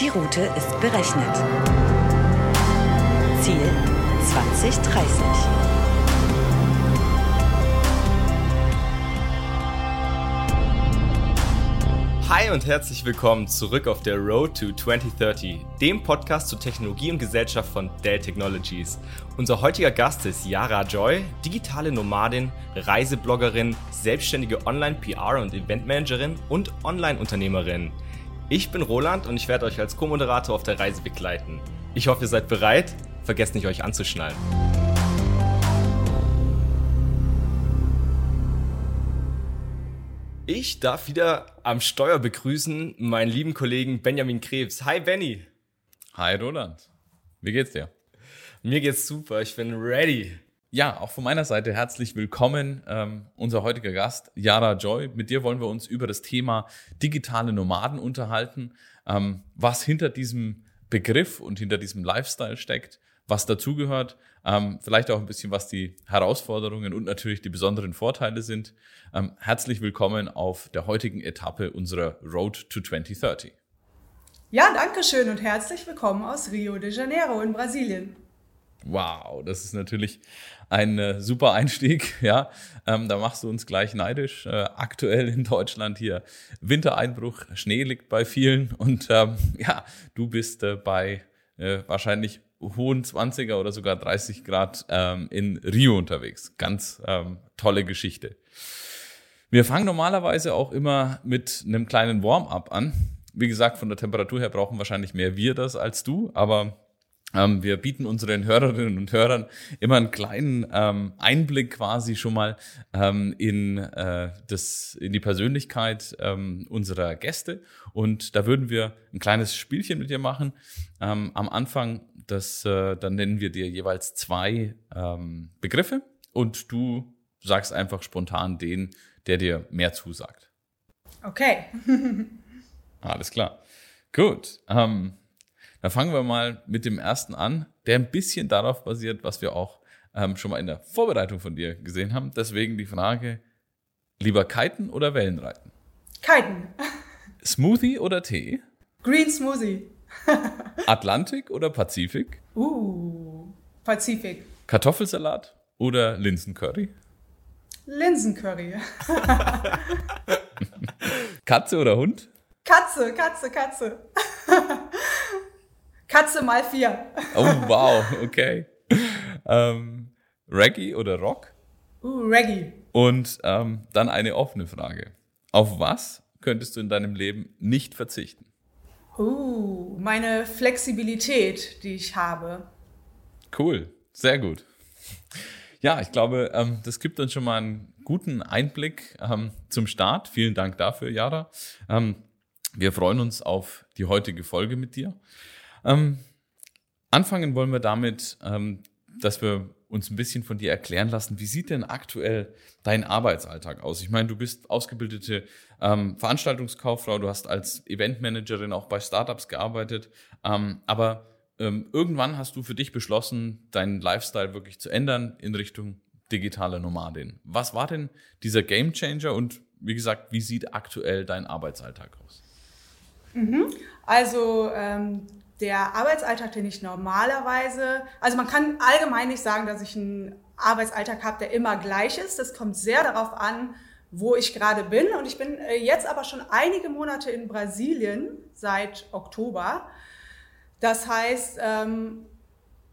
Die Route ist berechnet. Ziel 2030. Hi und herzlich willkommen zurück auf der Road to 2030, dem Podcast zu Technologie und Gesellschaft von Dell Technologies. Unser heutiger Gast ist Yara Joy, digitale Nomadin, Reisebloggerin, selbstständige Online-PR- und Eventmanagerin und Online-Unternehmerin. Ich bin Roland und ich werde euch als Co-Moderator auf der Reise begleiten. Ich hoffe, ihr seid bereit. Vergesst nicht, euch anzuschnallen. Ich darf wieder am Steuer begrüßen meinen lieben Kollegen Benjamin Krebs. Hi Benny. Hi Roland. Wie geht's dir? Mir geht's super. Ich bin ready. Ja, auch von meiner Seite herzlich willkommen. Ähm, unser heutiger Gast, Yara Joy. Mit dir wollen wir uns über das Thema digitale Nomaden unterhalten, ähm, was hinter diesem Begriff und hinter diesem Lifestyle steckt, was dazugehört, ähm, vielleicht auch ein bisschen, was die Herausforderungen und natürlich die besonderen Vorteile sind. Ähm, herzlich willkommen auf der heutigen Etappe unserer Road to 2030. Ja, danke schön und herzlich willkommen aus Rio de Janeiro in Brasilien. Wow, das ist natürlich ein äh, super Einstieg. Ja, ähm, da machst du uns gleich neidisch. Äh, aktuell in Deutschland hier Wintereinbruch, Schnee liegt bei vielen und ähm, ja, du bist äh, bei äh, wahrscheinlich hohen 20er oder sogar 30 Grad ähm, in Rio unterwegs. Ganz ähm, tolle Geschichte. Wir fangen normalerweise auch immer mit einem kleinen Warm-up an. Wie gesagt, von der Temperatur her brauchen wahrscheinlich mehr wir das als du, aber ähm, wir bieten unseren Hörerinnen und Hörern immer einen kleinen ähm, Einblick quasi schon mal ähm, in, äh, das, in die Persönlichkeit ähm, unserer Gäste. Und da würden wir ein kleines Spielchen mit dir machen. Ähm, am Anfang, das, äh, dann nennen wir dir jeweils zwei ähm, Begriffe und du sagst einfach spontan den, der dir mehr zusagt. Okay. Alles klar. Gut. Ähm, dann fangen wir mal mit dem ersten an, der ein bisschen darauf basiert, was wir auch ähm, schon mal in der Vorbereitung von dir gesehen haben. Deswegen die Frage, lieber kiten oder Wellenreiten? Kiten. Smoothie oder Tee? Green Smoothie. Atlantik oder Pazifik? Uh, Pazifik. Kartoffelsalat oder Linsencurry? Linsencurry. Katze oder Hund? Katze, Katze, Katze. Katze mal vier. Oh, wow, okay. Ähm, Reggae oder Rock? Uh, Reggae. Und ähm, dann eine offene Frage. Auf was könntest du in deinem Leben nicht verzichten? Uh, meine Flexibilität, die ich habe. Cool, sehr gut. Ja, ich glaube, ähm, das gibt uns schon mal einen guten Einblick ähm, zum Start. Vielen Dank dafür, Jara. Ähm, wir freuen uns auf die heutige Folge mit dir. Ähm, anfangen wollen wir damit, ähm, dass wir uns ein bisschen von dir erklären lassen, wie sieht denn aktuell dein Arbeitsalltag aus? Ich meine, du bist ausgebildete ähm, Veranstaltungskauffrau, du hast als Eventmanagerin auch bei Startups gearbeitet, ähm, aber ähm, irgendwann hast du für dich beschlossen, deinen Lifestyle wirklich zu ändern in Richtung digitale Nomadin. Was war denn dieser Gamechanger und wie gesagt, wie sieht aktuell dein Arbeitsalltag aus? Mhm. Also ähm, der Arbeitsalltag, den ich normalerweise, also man kann allgemein nicht sagen, dass ich einen Arbeitsalltag habe, der immer gleich ist. Das kommt sehr darauf an, wo ich gerade bin. Und ich bin äh, jetzt aber schon einige Monate in Brasilien seit Oktober. Das heißt, ähm,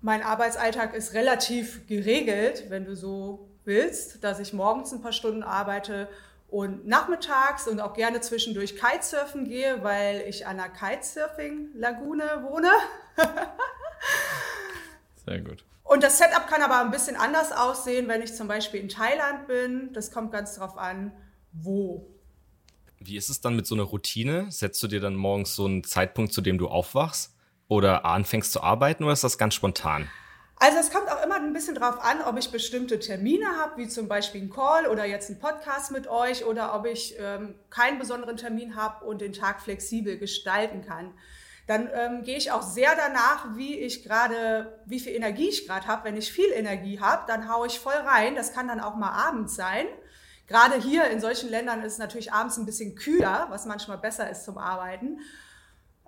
mein Arbeitsalltag ist relativ geregelt, wenn du so willst, dass ich morgens ein paar Stunden arbeite und nachmittags und auch gerne zwischendurch Kitesurfen gehe, weil ich an einer Kitesurfing-Lagune wohne. Sehr gut. Und das Setup kann aber ein bisschen anders aussehen, wenn ich zum Beispiel in Thailand bin. Das kommt ganz drauf an, wo. Wie ist es dann mit so einer Routine? Setzt du dir dann morgens so einen Zeitpunkt, zu dem du aufwachst oder anfängst zu arbeiten oder ist das ganz spontan? Also es kommt auch immer ein bisschen drauf an, ob ich bestimmte Termine habe, wie zum Beispiel ein Call oder jetzt ein Podcast mit euch oder ob ich ähm, keinen besonderen Termin habe und den Tag flexibel gestalten kann. Dann ähm, gehe ich auch sehr danach, wie ich gerade, wie viel Energie ich gerade habe. Wenn ich viel Energie habe, dann haue ich voll rein. Das kann dann auch mal abends sein. Gerade hier in solchen Ländern ist es natürlich abends ein bisschen kühler, was manchmal besser ist zum Arbeiten.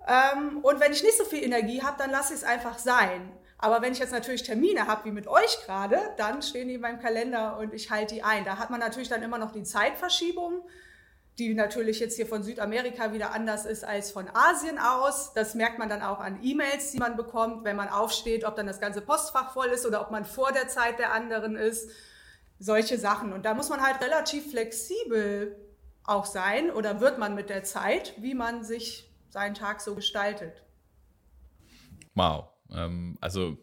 Ähm, und wenn ich nicht so viel Energie habe, dann lasse ich es einfach sein. Aber wenn ich jetzt natürlich Termine habe, wie mit euch gerade, dann stehen die in meinem Kalender und ich halte die ein. Da hat man natürlich dann immer noch die Zeitverschiebung, die natürlich jetzt hier von Südamerika wieder anders ist als von Asien aus. Das merkt man dann auch an E-Mails, die man bekommt, wenn man aufsteht, ob dann das ganze Postfach voll ist oder ob man vor der Zeit der anderen ist. Solche Sachen. Und da muss man halt relativ flexibel auch sein oder wird man mit der Zeit, wie man sich seinen Tag so gestaltet. Wow. Ähm, also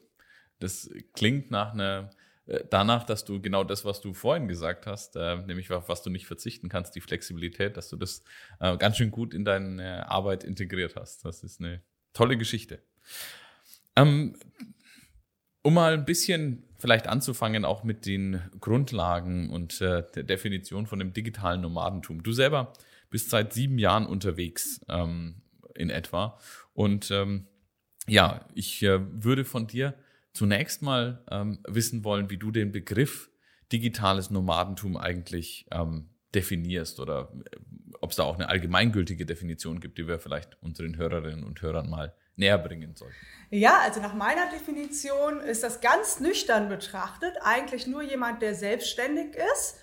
das klingt nach einer äh, danach, dass du genau das, was du vorhin gesagt hast, äh, nämlich auf was du nicht verzichten kannst, die Flexibilität, dass du das äh, ganz schön gut in deine Arbeit integriert hast. Das ist eine tolle Geschichte. Ähm, um mal ein bisschen vielleicht anzufangen, auch mit den Grundlagen und äh, der Definition von dem digitalen Nomadentum. Du selber bist seit sieben Jahren unterwegs ähm, in etwa. Und ähm, ja, ich äh, würde von dir zunächst mal ähm, wissen wollen, wie du den Begriff digitales Nomadentum eigentlich ähm, definierst oder äh, ob es da auch eine allgemeingültige Definition gibt, die wir vielleicht unseren Hörerinnen und Hörern mal näher bringen sollten. Ja, also nach meiner Definition ist das ganz nüchtern betrachtet eigentlich nur jemand, der selbstständig ist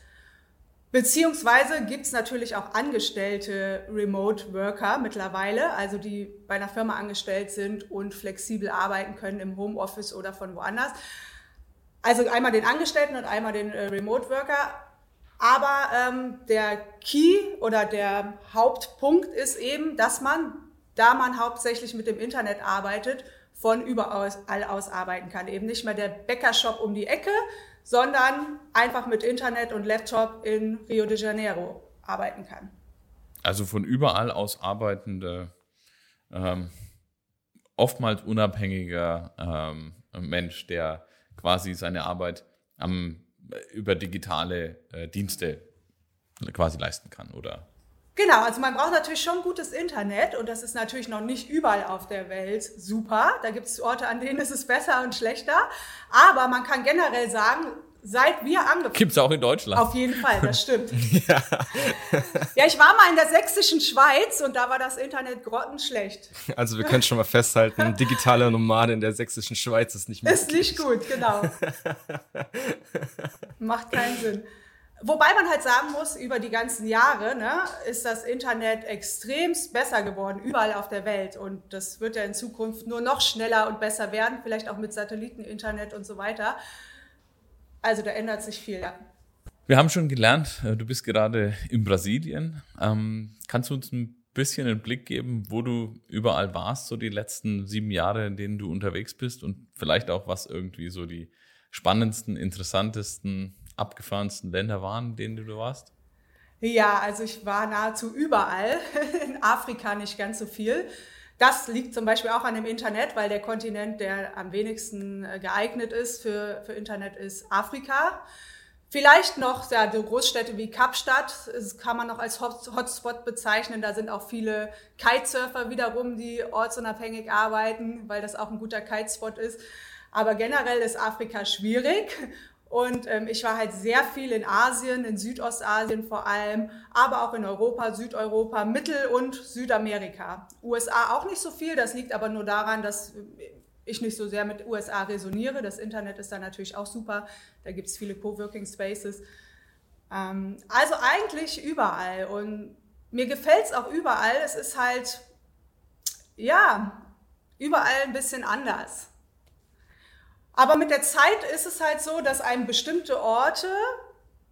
Beziehungsweise gibt es natürlich auch angestellte Remote Worker mittlerweile, also die bei einer Firma angestellt sind und flexibel arbeiten können im Homeoffice oder von woanders. Also einmal den Angestellten und einmal den äh, Remote Worker. Aber ähm, der Key oder der Hauptpunkt ist eben, dass man, da man hauptsächlich mit dem Internet arbeitet, von überall aus arbeiten kann. Eben nicht mehr der Bäckershop um die Ecke, sondern einfach mit Internet und Laptop in Rio de Janeiro arbeiten kann. Also von überall aus arbeitende, ähm, oftmals unabhängiger ähm, Mensch, der quasi seine Arbeit am, über digitale äh, Dienste quasi leisten kann, oder? Genau, also man braucht natürlich schon gutes Internet und das ist natürlich noch nicht überall auf der Welt super. Da gibt es Orte, an denen ist es besser und schlechter. Aber man kann generell sagen, seit wir angefangen Gibt es auch in Deutschland. Auf jeden Fall, das stimmt. ja. ja, ich war mal in der sächsischen Schweiz und da war das Internet grottenschlecht. Also wir können schon mal festhalten, digitale Nomade in der sächsischen Schweiz ist nicht möglich. Ist nicht gut, genau. Macht keinen Sinn. Wobei man halt sagen muss, über die ganzen Jahre ne, ist das Internet extremst besser geworden, überall auf der Welt. Und das wird ja in Zukunft nur noch schneller und besser werden, vielleicht auch mit Satelliteninternet und so weiter. Also da ändert sich viel. Ja. Wir haben schon gelernt, äh, du bist gerade in Brasilien. Ähm, kannst du uns ein bisschen einen Blick geben, wo du überall warst, so die letzten sieben Jahre, in denen du unterwegs bist und vielleicht auch, was irgendwie so die spannendsten, interessantesten abgefahrensten Länder waren, denen du warst? Ja, also ich war nahezu überall. In Afrika nicht ganz so viel. Das liegt zum Beispiel auch an dem Internet, weil der Kontinent, der am wenigsten äh, geeignet ist für, für Internet, ist Afrika. Vielleicht noch ja, so Großstädte wie Kapstadt, das kann man noch als Hotspot bezeichnen. Da sind auch viele Kitesurfer wiederum, die ortsunabhängig arbeiten, weil das auch ein guter Kitespot ist. Aber generell ist Afrika schwierig und ähm, ich war halt sehr viel in Asien, in Südostasien vor allem, aber auch in Europa, Südeuropa, Mittel- und Südamerika. USA auch nicht so viel, das liegt aber nur daran, dass ich nicht so sehr mit USA resoniere. Das Internet ist da natürlich auch super, da gibt es viele Coworking Spaces. Ähm, also eigentlich überall und mir gefällt es auch überall. Es ist halt, ja, überall ein bisschen anders. Aber mit der Zeit ist es halt so, dass einem bestimmte Orte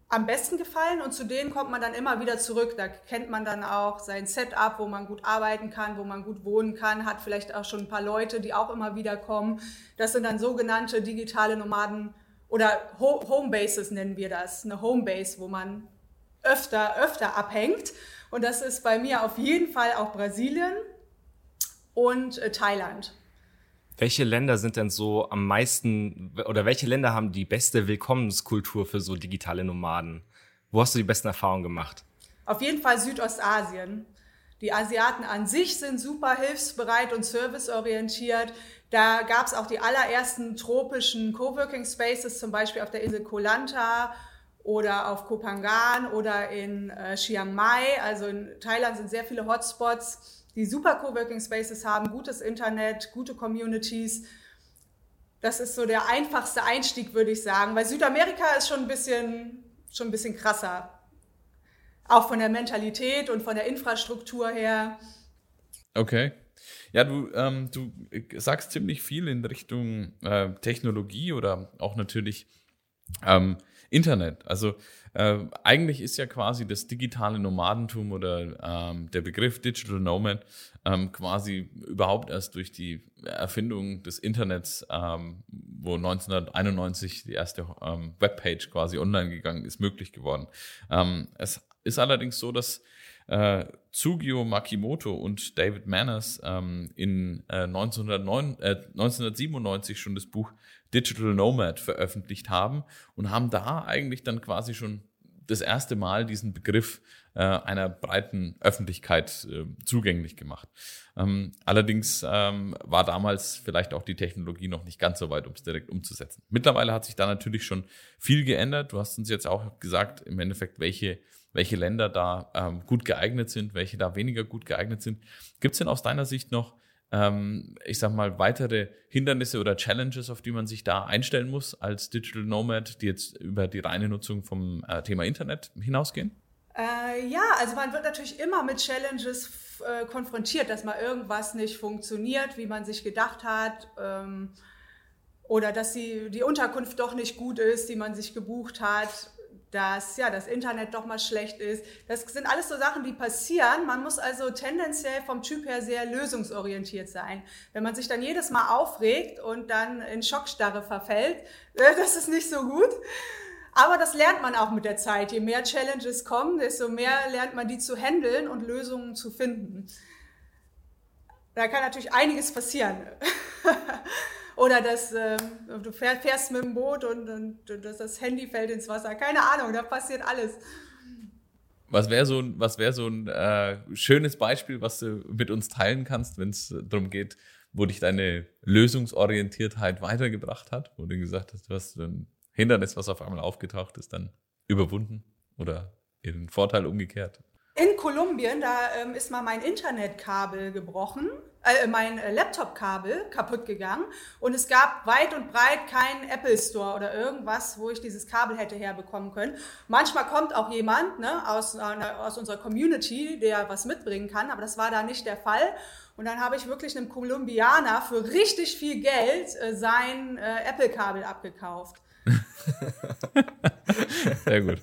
am besten gefallen und zu denen kommt man dann immer wieder zurück. Da kennt man dann auch sein Setup, wo man gut arbeiten kann, wo man gut wohnen kann, hat vielleicht auch schon ein paar Leute, die auch immer wieder kommen. Das sind dann sogenannte digitale Nomaden oder Homebases nennen wir das. Eine Homebase, wo man öfter, öfter abhängt. Und das ist bei mir auf jeden Fall auch Brasilien und äh, Thailand. Welche Länder sind denn so am meisten oder welche Länder haben die beste Willkommenskultur für so digitale Nomaden? Wo hast du die besten Erfahrungen gemacht? Auf jeden Fall Südostasien. Die Asiaten an sich sind super hilfsbereit und serviceorientiert. Da gab es auch die allerersten tropischen Coworking Spaces, zum Beispiel auf der Insel Koh Lanta oder auf Kopangan oder in äh, Chiang Mai. Also in Thailand sind sehr viele Hotspots, die super Coworking Spaces haben, gutes Internet, gute Communities. Das ist so der einfachste Einstieg, würde ich sagen, weil Südamerika ist schon ein bisschen, schon ein bisschen krasser. Auch von der Mentalität und von der Infrastruktur her. Okay. Ja, du, ähm, du sagst ziemlich viel in Richtung äh, Technologie oder auch natürlich ähm, Internet. Also äh, eigentlich ist ja quasi das digitale Nomadentum oder ähm, der Begriff Digital Nomad ähm, quasi überhaupt erst durch die Erfindung des Internets, ähm, wo 1991 die erste ähm, Webpage quasi online gegangen ist, möglich geworden. Ähm, es ist allerdings so, dass äh, Tsugio Makimoto und David Manners ähm, in äh, 1909, äh, 1997 schon das Buch Digital Nomad veröffentlicht haben und haben da eigentlich dann quasi schon das erste Mal diesen Begriff äh, einer breiten Öffentlichkeit äh, zugänglich gemacht. Ähm, allerdings ähm, war damals vielleicht auch die Technologie noch nicht ganz so weit, um es direkt umzusetzen. Mittlerweile hat sich da natürlich schon viel geändert. Du hast uns jetzt auch gesagt, im Endeffekt, welche welche Länder da ähm, gut geeignet sind, welche da weniger gut geeignet sind. Gibt es denn aus deiner Sicht noch, ähm, ich sag mal, weitere Hindernisse oder Challenges, auf die man sich da einstellen muss als Digital Nomad, die jetzt über die reine Nutzung vom äh, Thema Internet hinausgehen? Äh, ja, also man wird natürlich immer mit Challenges äh, konfrontiert, dass mal irgendwas nicht funktioniert, wie man sich gedacht hat. Ähm, oder dass die, die Unterkunft doch nicht gut ist, die man sich gebucht hat dass ja das Internet doch mal schlecht ist. Das sind alles so Sachen, die passieren. Man muss also tendenziell vom Typ her sehr lösungsorientiert sein. Wenn man sich dann jedes Mal aufregt und dann in Schockstarre verfällt, äh, das ist nicht so gut. Aber das lernt man auch mit der Zeit. Je mehr Challenges kommen, desto mehr lernt man die zu handeln und Lösungen zu finden. Da kann natürlich einiges passieren. Oder dass äh, du fährst, mit dem Boot und, und, und das Handy fällt ins Wasser. Keine Ahnung, da passiert alles. Was wäre so, was wär so ein äh, schönes Beispiel, was du mit uns teilen kannst, wenn es darum geht, wo dich deine Lösungsorientiertheit weitergebracht hat, wo du gesagt hast, du hast ein Hindernis, was auf einmal aufgetaucht ist, dann überwunden oder in Vorteil umgekehrt? In Kolumbien, da ähm, ist mal mein Internetkabel gebrochen, äh, mein äh, Laptop-Kabel kaputt gegangen und es gab weit und breit keinen Apple Store oder irgendwas, wo ich dieses Kabel hätte herbekommen können. Manchmal kommt auch jemand ne, aus, äh, aus unserer Community, der was mitbringen kann, aber das war da nicht der Fall. Und dann habe ich wirklich einem Kolumbianer für richtig viel Geld äh, sein äh, Apple-Kabel abgekauft. Sehr gut.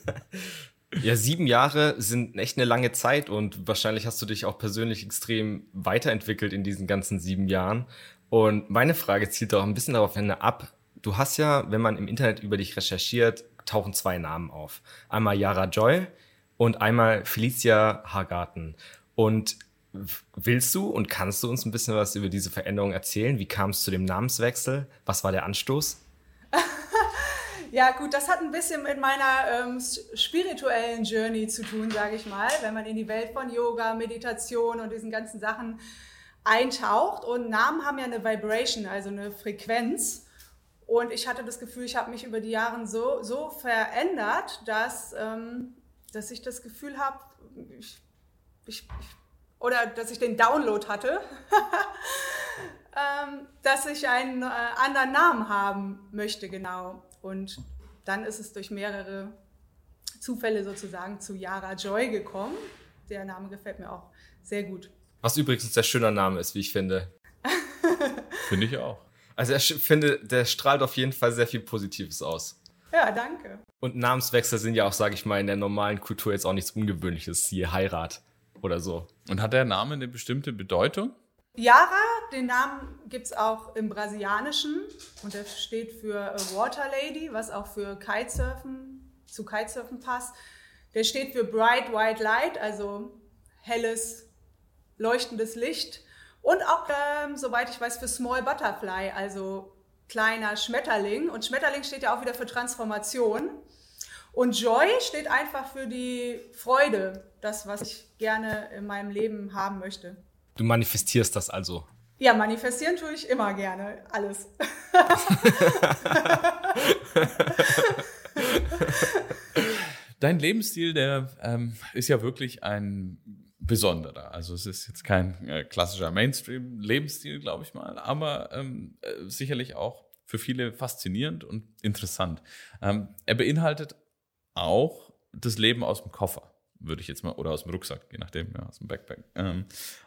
Ja, sieben Jahre sind echt eine lange Zeit und wahrscheinlich hast du dich auch persönlich extrem weiterentwickelt in diesen ganzen sieben Jahren. Und meine Frage zielt auch ein bisschen darauf hin ab. Du hast ja, wenn man im Internet über dich recherchiert, tauchen zwei Namen auf. Einmal Yara Joy und einmal Felicia Hargarten. Und willst du und kannst du uns ein bisschen was über diese Veränderung erzählen? Wie kam es zu dem Namenswechsel? Was war der Anstoß? Ja, gut, das hat ein bisschen mit meiner ähm, spirituellen Journey zu tun, sage ich mal, wenn man in die Welt von Yoga, Meditation und diesen ganzen Sachen eintaucht. Und Namen haben ja eine Vibration, also eine Frequenz. Und ich hatte das Gefühl, ich habe mich über die Jahre so, so verändert, dass, ähm, dass ich das Gefühl habe, ich, ich, oder dass ich den Download hatte, ähm, dass ich einen äh, anderen Namen haben möchte, genau. Und dann ist es durch mehrere Zufälle sozusagen zu Yara Joy gekommen. Der Name gefällt mir auch sehr gut. Was übrigens ein sehr schöner Name ist, wie ich finde. finde ich auch. Also ich finde, der strahlt auf jeden Fall sehr viel Positives aus. Ja, danke. Und Namenswechsel sind ja auch, sage ich mal, in der normalen Kultur jetzt auch nichts Ungewöhnliches, siehe Heirat oder so. Und hat der Name eine bestimmte Bedeutung? Yara, den Namen gibt es auch im Brasilianischen und der steht für Water Lady, was auch für Kitesurfen, zu Kitesurfen passt. Der steht für Bright White Light, also helles, leuchtendes Licht. Und auch, ähm, soweit ich weiß, für Small Butterfly, also kleiner Schmetterling. Und Schmetterling steht ja auch wieder für Transformation. Und Joy steht einfach für die Freude, das, was ich gerne in meinem Leben haben möchte. Du manifestierst das also. Ja, manifestieren tue ich immer gerne. Alles. Dein Lebensstil, der ähm, ist ja wirklich ein besonderer. Also es ist jetzt kein äh, klassischer Mainstream-Lebensstil, glaube ich mal, aber ähm, äh, sicherlich auch für viele faszinierend und interessant. Ähm, er beinhaltet auch das Leben aus dem Koffer, würde ich jetzt mal, oder aus dem Rucksack, je nachdem, ja, aus dem Backpack. Ähm,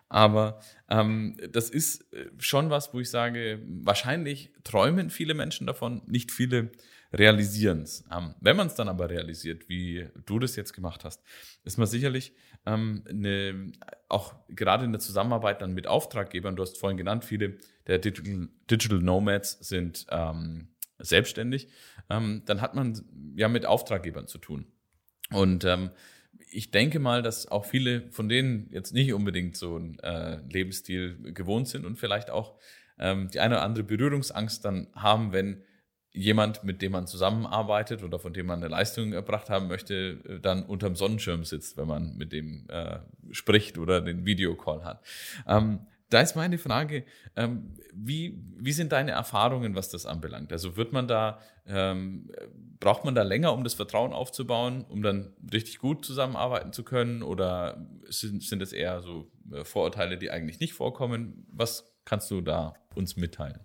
aber ähm, das ist äh, schon was, wo ich sage, wahrscheinlich träumen viele Menschen davon, nicht viele realisieren es. Ähm, wenn man es dann aber realisiert, wie du das jetzt gemacht hast, ist man sicherlich ähm, eine, auch gerade in der Zusammenarbeit dann mit Auftraggebern, du hast vorhin genannt, viele der Digital, Digital Nomads sind ähm, selbstständig, ähm, dann hat man ja mit Auftraggebern zu tun. Und ähm, ich denke mal, dass auch viele von denen jetzt nicht unbedingt so einen äh, Lebensstil gewohnt sind und vielleicht auch ähm, die eine oder andere Berührungsangst dann haben, wenn jemand, mit dem man zusammenarbeitet oder von dem man eine Leistung erbracht haben möchte, äh, dann unterm Sonnenschirm sitzt, wenn man mit dem äh, spricht oder den Videocall hat. Ähm, da ist meine Frage, ähm, wie, wie sind deine Erfahrungen, was das anbelangt? Also wird man da, ähm, braucht man da länger, um das Vertrauen aufzubauen, um dann richtig gut zusammenarbeiten zu können? Oder sind, sind es eher so äh, Vorurteile, die eigentlich nicht vorkommen? Was kannst du da uns mitteilen?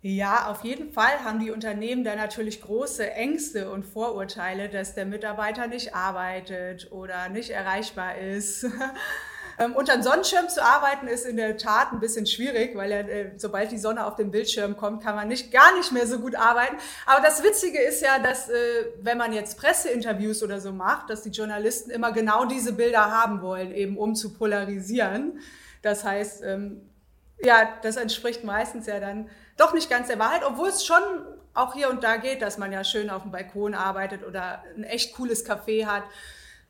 Ja, auf jeden Fall haben die Unternehmen da natürlich große Ängste und Vorurteile, dass der Mitarbeiter nicht arbeitet oder nicht erreichbar ist. Ähm, unter einem Sonnenschirm zu arbeiten ist in der Tat ein bisschen schwierig, weil er, äh, sobald die Sonne auf den Bildschirm kommt, kann man nicht gar nicht mehr so gut arbeiten. Aber das Witzige ist ja, dass äh, wenn man jetzt Presseinterviews oder so macht, dass die Journalisten immer genau diese Bilder haben wollen, eben um zu polarisieren. Das heißt, ähm, ja, das entspricht meistens ja dann doch nicht ganz der Wahrheit, obwohl es schon auch hier und da geht, dass man ja schön auf dem Balkon arbeitet oder ein echt cooles Café hat.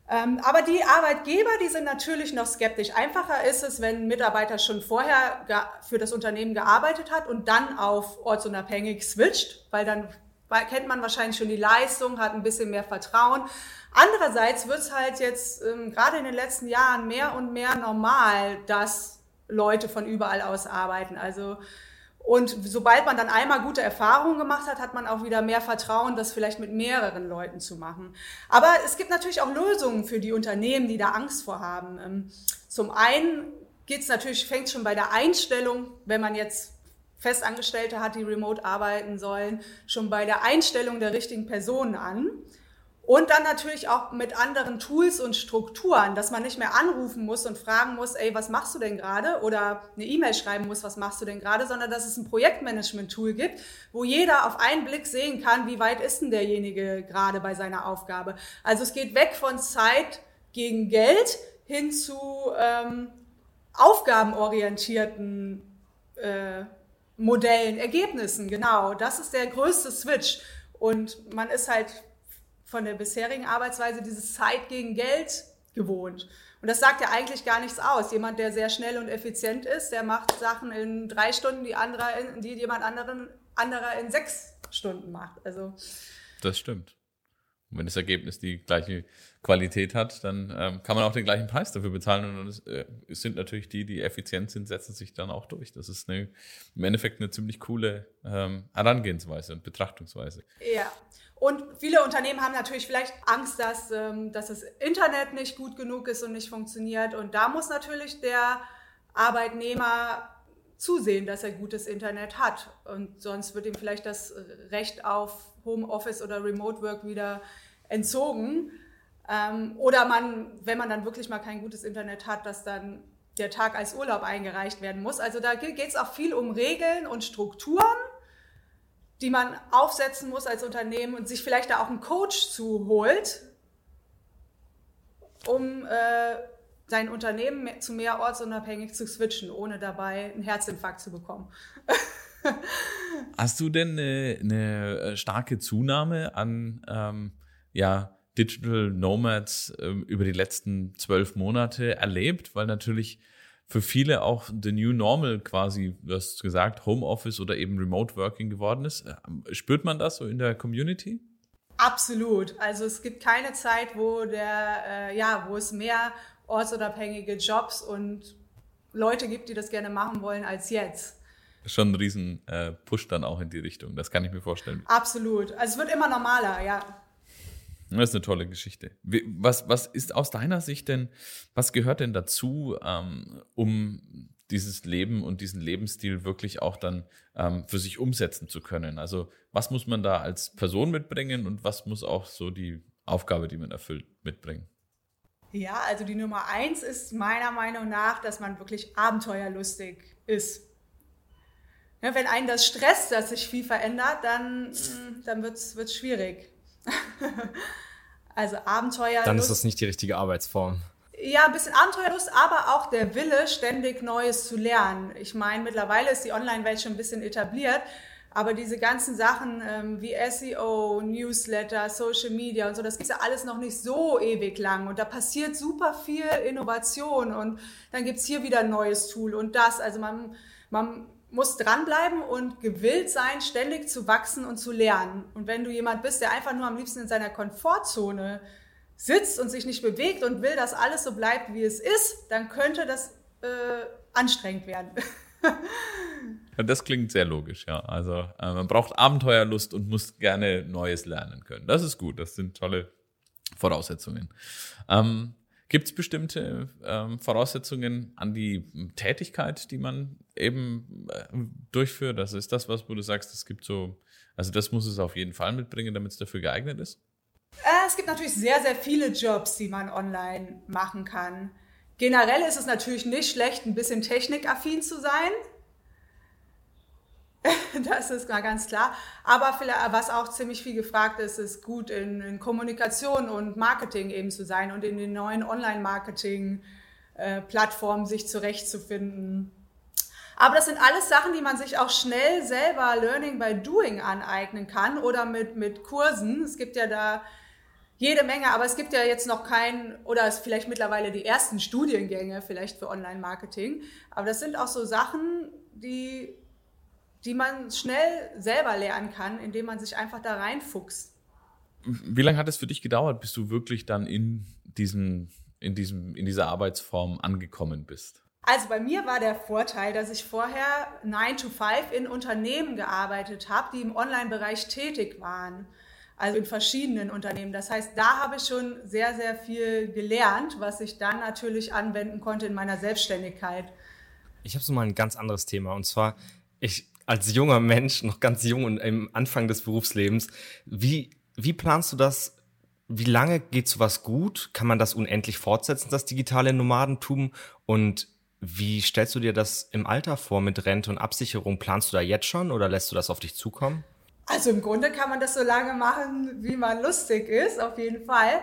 Ähm, aber die Arbeitgeber, die sind natürlich noch skeptisch. Einfacher ist es, wenn ein Mitarbeiter schon vorher für das Unternehmen gearbeitet hat und dann auf ortsunabhängig switcht, weil dann kennt man wahrscheinlich schon die Leistung, hat ein bisschen mehr Vertrauen. Andererseits wird es halt jetzt ähm, gerade in den letzten Jahren mehr und mehr normal, dass Leute von überall aus arbeiten. Also und sobald man dann einmal gute Erfahrungen gemacht hat, hat man auch wieder mehr Vertrauen, das vielleicht mit mehreren Leuten zu machen. Aber es gibt natürlich auch Lösungen für die Unternehmen, die da Angst vor haben. Ähm, zum einen geht es natürlich, fängt schon bei der Einstellung, wenn man jetzt Festangestellte hat, die remote arbeiten sollen, schon bei der Einstellung der richtigen Personen an. Und dann natürlich auch mit anderen Tools und Strukturen, dass man nicht mehr anrufen muss und fragen muss, ey, was machst du denn gerade? Oder eine E-Mail schreiben muss, was machst du denn gerade? Sondern dass es ein Projektmanagement-Tool gibt, wo jeder auf einen Blick sehen kann, wie weit ist denn derjenige gerade bei seiner Aufgabe. Also es geht weg von Zeit gegen Geld hin zu ähm, aufgabenorientierten äh, Modellen, Ergebnissen. Genau, das ist der größte Switch. Und man ist halt von der bisherigen Arbeitsweise dieses Zeit gegen Geld gewohnt. Und das sagt ja eigentlich gar nichts aus. Jemand, der sehr schnell und effizient ist, der macht Sachen in drei Stunden, die, andere in, die jemand anderen, anderer in sechs Stunden macht. Also das stimmt. Und wenn das Ergebnis die gleiche Qualität hat, dann ähm, kann man auch den gleichen Preis dafür bezahlen. Und es, äh, es, sind natürlich die, die effizient sind, setzen sich dann auch durch. Das ist eine, im Endeffekt eine ziemlich coole ähm, Herangehensweise und Betrachtungsweise. Ja, und viele Unternehmen haben natürlich vielleicht Angst, dass, ähm, dass das Internet nicht gut genug ist und nicht funktioniert. Und da muss natürlich der Arbeitnehmer zusehen, dass er gutes Internet hat. Und sonst wird ihm vielleicht das Recht auf Homeoffice oder Remote Work wieder entzogen. Ähm, oder man, wenn man dann wirklich mal kein gutes Internet hat, dass dann der Tag als Urlaub eingereicht werden muss. Also da geht es auch viel um Regeln und Strukturen die man aufsetzen muss als Unternehmen und sich vielleicht da auch einen Coach zuholt, um äh, sein Unternehmen mehr, zu mehr ortsunabhängig zu switchen, ohne dabei einen Herzinfarkt zu bekommen. Hast du denn eine, eine äh, starke Zunahme an ähm, ja, Digital Nomads ähm, über die letzten zwölf Monate erlebt? Weil natürlich für viele auch the new normal quasi, du hast gesagt, Homeoffice oder eben Remote Working geworden ist. Ähm, spürt man das so in der Community? Absolut. Also es gibt keine Zeit, wo der, äh, ja, wo es mehr ortsunabhängige Jobs und Leute gibt, die das gerne machen wollen, als jetzt. Schon ein riesen äh, Push dann auch in die Richtung. Das kann ich mir vorstellen. Absolut. Also es wird immer normaler, ja. Das ist eine tolle Geschichte. Was, was ist aus deiner Sicht denn, was gehört denn dazu, ähm, um dieses Leben und diesen Lebensstil wirklich auch dann ähm, für sich umsetzen zu können? Also was muss man da als Person mitbringen und was muss auch so die Aufgabe, die man erfüllt, mitbringen? Ja, also die Nummer eins ist meiner Meinung nach, dass man wirklich abenteuerlustig ist. Ja, wenn einen das stresst, dass sich viel verändert, dann, dann wird es schwierig. also Abenteuer. Dann ist das nicht die richtige Arbeitsform. Ja, ein bisschen Abenteuerlust, aber auch der Wille, ständig Neues zu lernen. Ich meine, mittlerweile ist die Online-Welt schon ein bisschen etabliert, aber diese ganzen Sachen ähm, wie SEO, Newsletter, Social Media und so, das gibt ja alles noch nicht so ewig lang. Und da passiert super viel Innovation und dann gibt's hier wieder ein neues Tool und das. Also man, man muss dranbleiben und gewillt sein, ständig zu wachsen und zu lernen. Und wenn du jemand bist, der einfach nur am liebsten in seiner Komfortzone sitzt und sich nicht bewegt und will, dass alles so bleibt, wie es ist, dann könnte das äh, anstrengend werden. das klingt sehr logisch, ja. Also äh, man braucht Abenteuerlust und muss gerne Neues lernen können. Das ist gut, das sind tolle Voraussetzungen. Ähm, Gibt es bestimmte ähm, Voraussetzungen an die Tätigkeit, die man eben äh, durchführt? Das ist das, was wo du sagst, es gibt so, also das muss es auf jeden Fall mitbringen, damit es dafür geeignet ist? Äh, es gibt natürlich sehr, sehr viele Jobs, die man online machen kann. Generell ist es natürlich nicht schlecht, ein bisschen technikaffin zu sein. Das ist mal ganz klar. Aber was auch ziemlich viel gefragt ist, ist gut in, in Kommunikation und Marketing eben zu sein und in den neuen Online-Marketing-Plattformen sich zurechtzufinden. Aber das sind alles Sachen, die man sich auch schnell selber Learning by Doing aneignen kann oder mit, mit Kursen. Es gibt ja da jede Menge, aber es gibt ja jetzt noch keinen, oder es vielleicht mittlerweile die ersten Studiengänge vielleicht für Online-Marketing. Aber das sind auch so Sachen, die die man schnell selber lernen kann, indem man sich einfach da reinfuchst. Wie lange hat es für dich gedauert, bis du wirklich dann in diesem, in diesem, in dieser Arbeitsform angekommen bist? Also bei mir war der Vorteil, dass ich vorher 9 to 5 in Unternehmen gearbeitet habe, die im Online-Bereich tätig waren. Also in verschiedenen Unternehmen. Das heißt, da habe ich schon sehr, sehr viel gelernt, was ich dann natürlich anwenden konnte in meiner Selbstständigkeit. Ich habe so mal ein ganz anderes Thema. Und zwar, ich als junger Mensch, noch ganz jung und im Anfang des Berufslebens, wie, wie planst du das? Wie lange geht sowas gut? Kann man das unendlich fortsetzen, das digitale Nomadentum? Und wie stellst du dir das im Alter vor mit Rente und Absicherung? Planst du da jetzt schon oder lässt du das auf dich zukommen? Also im Grunde kann man das so lange machen, wie man lustig ist, auf jeden Fall.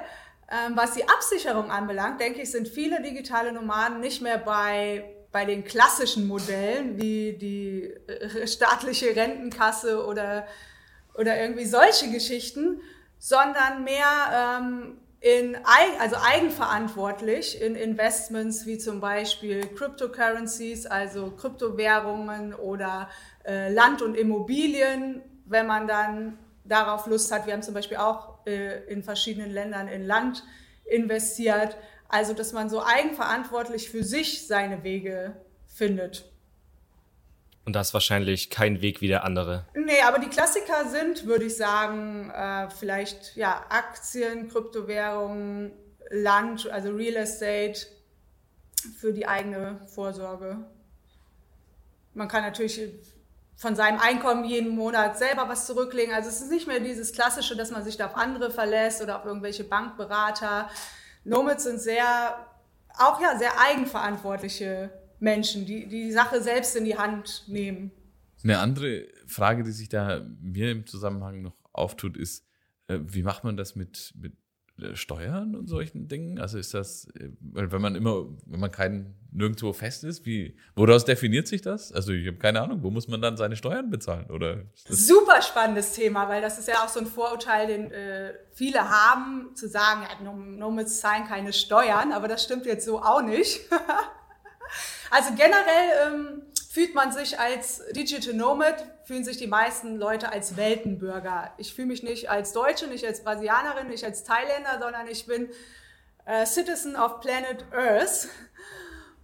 Ähm, was die Absicherung anbelangt, denke ich, sind viele digitale Nomaden nicht mehr bei bei den klassischen Modellen wie die äh, staatliche Rentenkasse oder, oder irgendwie solche Geschichten, sondern mehr ähm, in, also eigenverantwortlich in Investments wie zum Beispiel Cryptocurrencies, also Kryptowährungen oder äh, Land und Immobilien, wenn man dann darauf Lust hat. Wir haben zum Beispiel auch äh, in verschiedenen Ländern in Land investiert. Also, dass man so eigenverantwortlich für sich seine Wege findet. Und das ist wahrscheinlich kein Weg wie der andere. Nee, aber die Klassiker sind, würde ich sagen, äh, vielleicht ja, Aktien, Kryptowährungen, Land, also Real Estate für die eigene Vorsorge. Man kann natürlich von seinem Einkommen jeden Monat selber was zurücklegen. Also es ist nicht mehr dieses Klassische, dass man sich da auf andere verlässt oder auf irgendwelche Bankberater. Nomads sind sehr, auch ja, sehr eigenverantwortliche Menschen, die die Sache selbst in die Hand nehmen. Eine andere Frage, die sich da mir im Zusammenhang noch auftut, ist, äh, wie macht man das mit, mit Steuern und solchen Dingen? Also ist das, äh, wenn man immer, wenn man kein nirgendwo fest ist, wie, woraus definiert sich das? Also ich habe keine Ahnung, wo muss man dann seine Steuern bezahlen? Oder Super spannendes Thema, weil das ist ja auch so ein Vorurteil, den äh, viele haben, zu sagen, ja, Nomads zahlen keine Steuern, aber das stimmt jetzt so auch nicht. also generell ähm, fühlt man sich als Digital Nomad, fühlen sich die meisten Leute als Weltenbürger. Ich fühle mich nicht als Deutsche, nicht als Brasilianerin, nicht als Thailänder, sondern ich bin äh, Citizen of Planet Earth.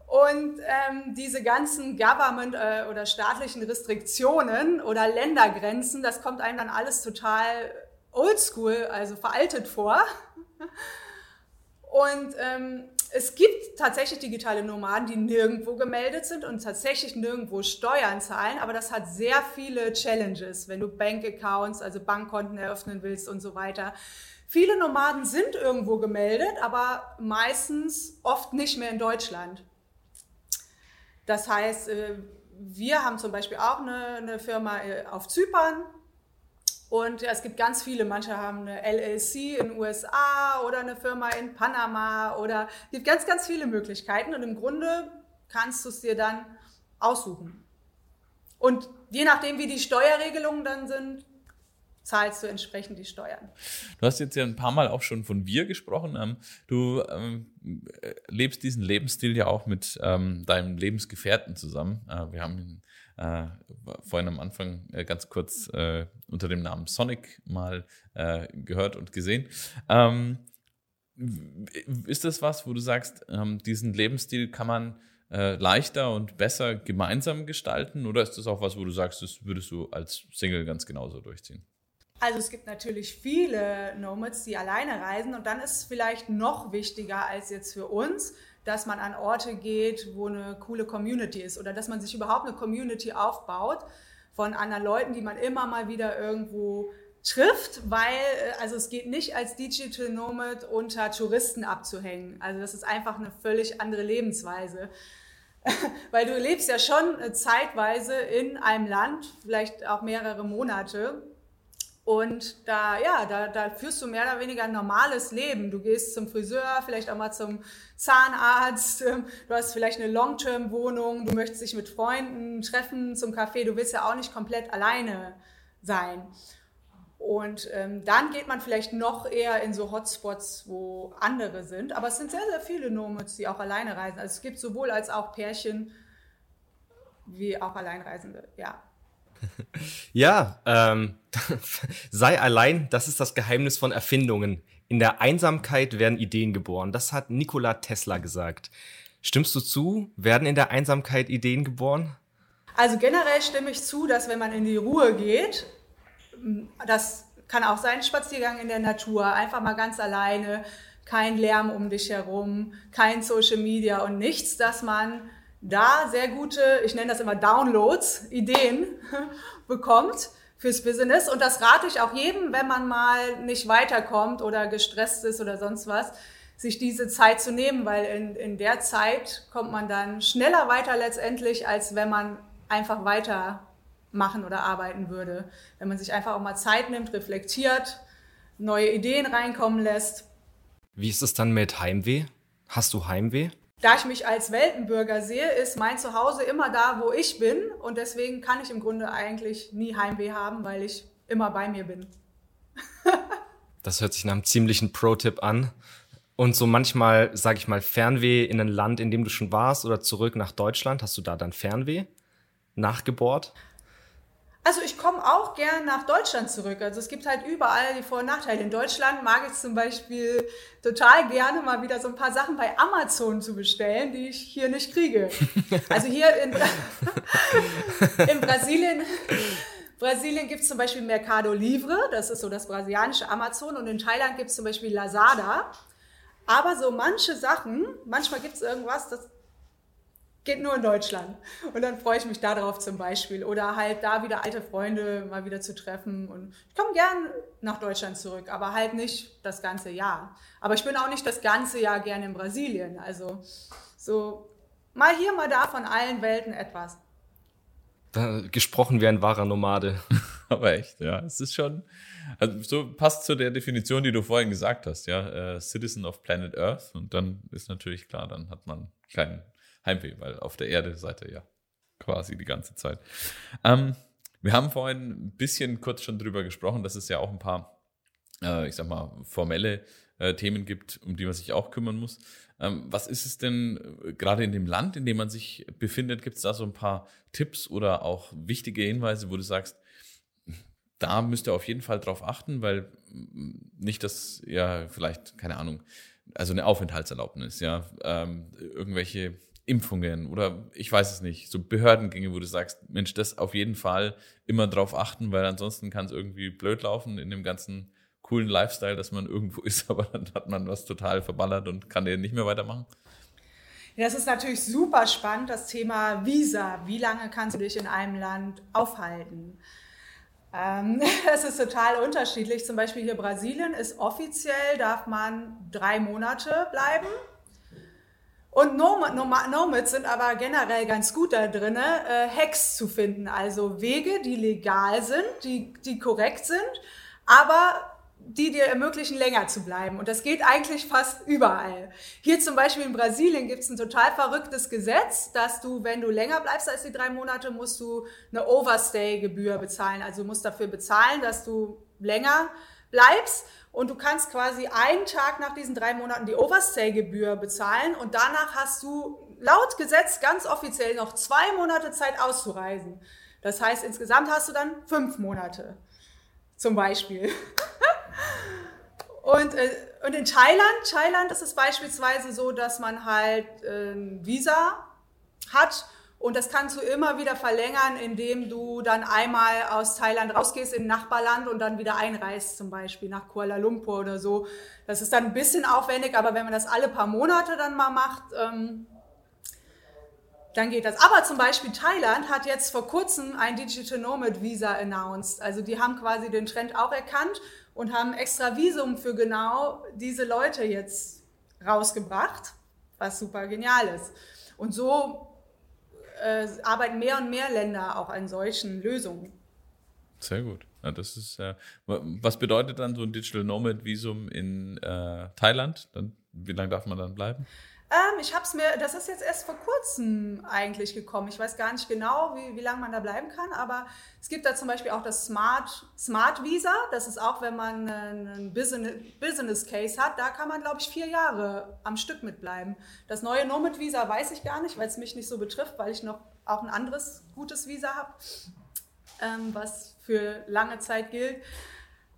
Und ähm, diese ganzen Government- äh, oder staatlichen Restriktionen oder Ländergrenzen, das kommt einem dann alles total oldschool, also veraltet vor. Und ähm, es gibt tatsächlich digitale Nomaden, die nirgendwo gemeldet sind und tatsächlich nirgendwo Steuern zahlen, aber das hat sehr viele Challenges, wenn du Bankaccounts, also Bankkonten eröffnen willst und so weiter. Viele Nomaden sind irgendwo gemeldet, aber meistens oft nicht mehr in Deutschland. Das heißt, äh, wir haben zum Beispiel auch eine, eine Firma äh, auf Zypern, und es gibt ganz viele, manche haben eine LLC in den USA oder eine Firma in Panama oder es gibt ganz, ganz viele Möglichkeiten und im Grunde kannst du es dir dann aussuchen. Und je nachdem, wie die Steuerregelungen dann sind, zahlst du entsprechend die Steuern. Du hast jetzt ja ein paar Mal auch schon von wir gesprochen. Ähm, du ähm, lebst diesen Lebensstil ja auch mit ähm, deinem Lebensgefährten zusammen. Äh, wir haben äh, vorhin am Anfang äh, ganz kurz äh, unter dem Namen Sonic mal äh, gehört und gesehen. Ähm, ist das was, wo du sagst, ähm, diesen Lebensstil kann man äh, leichter und besser gemeinsam gestalten? Oder ist das auch was, wo du sagst, das würdest du als Single ganz genauso durchziehen? Also es gibt natürlich viele Nomads, die alleine reisen und dann ist es vielleicht noch wichtiger als jetzt für uns, dass man an Orte geht, wo eine coole Community ist oder dass man sich überhaupt eine Community aufbaut von anderen Leuten, die man immer mal wieder irgendwo trifft, weil äh, also es geht nicht als Digital Nomad unter Touristen abzuhängen. Also das ist einfach eine völlig andere Lebensweise. weil du lebst ja schon äh, zeitweise in einem Land, vielleicht auch mehrere Monate und da, ja, da, da führst du mehr oder weniger ein normales Leben. Du gehst zum Friseur, vielleicht auch mal zum Zahnarzt, ähm, du hast vielleicht eine Long-Term-Wohnung, du möchtest dich mit Freunden treffen zum Café, du willst ja auch nicht komplett alleine sein. Und ähm, dann geht man vielleicht noch eher in so Hotspots, wo andere sind. Aber es sind sehr, sehr viele Nomads, die auch alleine reisen. Also es gibt sowohl als auch Pärchen wie auch Alleinreisende, ja. Ja, ähm, sei allein, das ist das Geheimnis von Erfindungen. In der Einsamkeit werden Ideen geboren. Das hat Nikola Tesla gesagt. Stimmst du zu? Werden in der Einsamkeit Ideen geboren? Also generell stimme ich zu, dass wenn man in die Ruhe geht, das kann auch sein, Spaziergang in der Natur, einfach mal ganz alleine, kein Lärm um dich herum, kein Social Media und nichts, dass man da sehr gute, ich nenne das immer Downloads, Ideen bekommt fürs Business. Und das rate ich auch jedem, wenn man mal nicht weiterkommt oder gestresst ist oder sonst was, sich diese Zeit zu nehmen, weil in, in der Zeit kommt man dann schneller weiter letztendlich, als wenn man einfach weitermachen oder arbeiten würde. Wenn man sich einfach auch mal Zeit nimmt, reflektiert, neue Ideen reinkommen lässt. Wie ist es dann mit Heimweh? Hast du Heimweh? Da ich mich als Weltenbürger sehe, ist mein Zuhause immer da, wo ich bin. Und deswegen kann ich im Grunde eigentlich nie Heimweh haben, weil ich immer bei mir bin. das hört sich nach einem ziemlichen Pro-Tipp an. Und so manchmal, sage ich mal, Fernweh in ein Land, in dem du schon warst oder zurück nach Deutschland, hast du da dann Fernweh nachgebohrt? Also ich komme auch gern nach Deutschland zurück. Also es gibt halt überall die Vor- und Nachteile. In Deutschland mag ich zum Beispiel total gerne mal wieder so ein paar Sachen bei Amazon zu bestellen, die ich hier nicht kriege. Also hier in, Bra in Brasilien, Brasilien gibt es zum Beispiel Mercado Livre, das ist so das brasilianische Amazon. Und in Thailand gibt es zum Beispiel Lazada. Aber so manche Sachen, manchmal gibt es irgendwas, das geht nur in Deutschland. Und dann freue ich mich darauf zum Beispiel. Oder halt da wieder alte Freunde mal wieder zu treffen. Und ich komme gern nach Deutschland zurück, aber halt nicht das ganze Jahr. Aber ich bin auch nicht das ganze Jahr gern in Brasilien. Also so mal hier, mal da von allen Welten etwas. Da, gesprochen wie ein wahrer Nomade. aber echt, ja. Es ist schon, also so passt zu der Definition, die du vorhin gesagt hast, ja. Äh, Citizen of Planet Earth. Und dann ist natürlich klar, dann hat man keinen Heimweh, weil auf der Erde seid ihr ja quasi die ganze Zeit. Ähm, wir haben vorhin ein bisschen kurz schon drüber gesprochen, dass es ja auch ein paar, äh, ich sag mal, formelle äh, Themen gibt, um die man sich auch kümmern muss. Ähm, was ist es denn äh, gerade in dem Land, in dem man sich befindet? Gibt es da so ein paar Tipps oder auch wichtige Hinweise, wo du sagst, da müsst ihr auf jeden Fall drauf achten, weil mm, nicht, dass ja vielleicht, keine Ahnung, also eine Aufenthaltserlaubnis, ja, ähm, irgendwelche Impfungen oder ich weiß es nicht, so Behördengänge, wo du sagst, Mensch, das auf jeden Fall immer drauf achten, weil ansonsten kann es irgendwie blöd laufen in dem ganzen coolen Lifestyle, dass man irgendwo ist, aber dann hat man was total verballert und kann den nicht mehr weitermachen? Das ist natürlich super spannend, das Thema Visa. Wie lange kannst du dich in einem Land aufhalten? Ähm, es ist total unterschiedlich. Zum Beispiel hier Brasilien ist offiziell, darf man drei Monate bleiben. Und Nomads sind aber generell ganz gut da drin, äh, Hacks zu finden, also Wege, die legal sind, die, die korrekt sind, aber die dir ermöglichen, länger zu bleiben. Und das geht eigentlich fast überall. Hier zum Beispiel in Brasilien gibt es ein total verrücktes Gesetz, dass du, wenn du länger bleibst als die drei Monate, musst du eine Overstay-Gebühr bezahlen. Also du musst dafür bezahlen, dass du länger bleibst. Und du kannst quasi einen Tag nach diesen drei Monaten die Overstay-Gebühr bezahlen. Und danach hast du laut Gesetz ganz offiziell noch zwei Monate Zeit auszureisen. Das heißt, insgesamt hast du dann fünf Monate. Zum Beispiel. Und, äh, und in Thailand, Thailand ist es beispielsweise so, dass man halt äh, Visa hat und das kannst du immer wieder verlängern, indem du dann einmal aus Thailand rausgehst in ein Nachbarland und dann wieder einreist, zum Beispiel nach Kuala Lumpur oder so. Das ist dann ein bisschen aufwendig, aber wenn man das alle paar Monate dann mal macht, ähm, dann geht das. Aber zum Beispiel Thailand hat jetzt vor kurzem ein Digital Nomad Visa announced. Also die haben quasi den Trend auch erkannt und haben extra Visum für genau diese Leute jetzt rausgebracht, was super genial ist. Und so äh, arbeiten mehr und mehr Länder auch an solchen Lösungen. Sehr gut. Ja, das ist, äh, was bedeutet dann so ein Digital Nomad Visum in äh, Thailand? Dann, wie lange darf man dann bleiben? Ähm, ich habe es mir, das ist jetzt erst vor kurzem eigentlich gekommen. Ich weiß gar nicht genau, wie, wie lange man da bleiben kann, aber es gibt da zum Beispiel auch das Smart, Smart Visa. Das ist auch, wenn man einen Business, Business Case hat, da kann man, glaube ich, vier Jahre am Stück mitbleiben. Das neue Nomad Visa weiß ich gar nicht, weil es mich nicht so betrifft, weil ich noch auch ein anderes gutes Visa habe, ähm, was für lange Zeit gilt.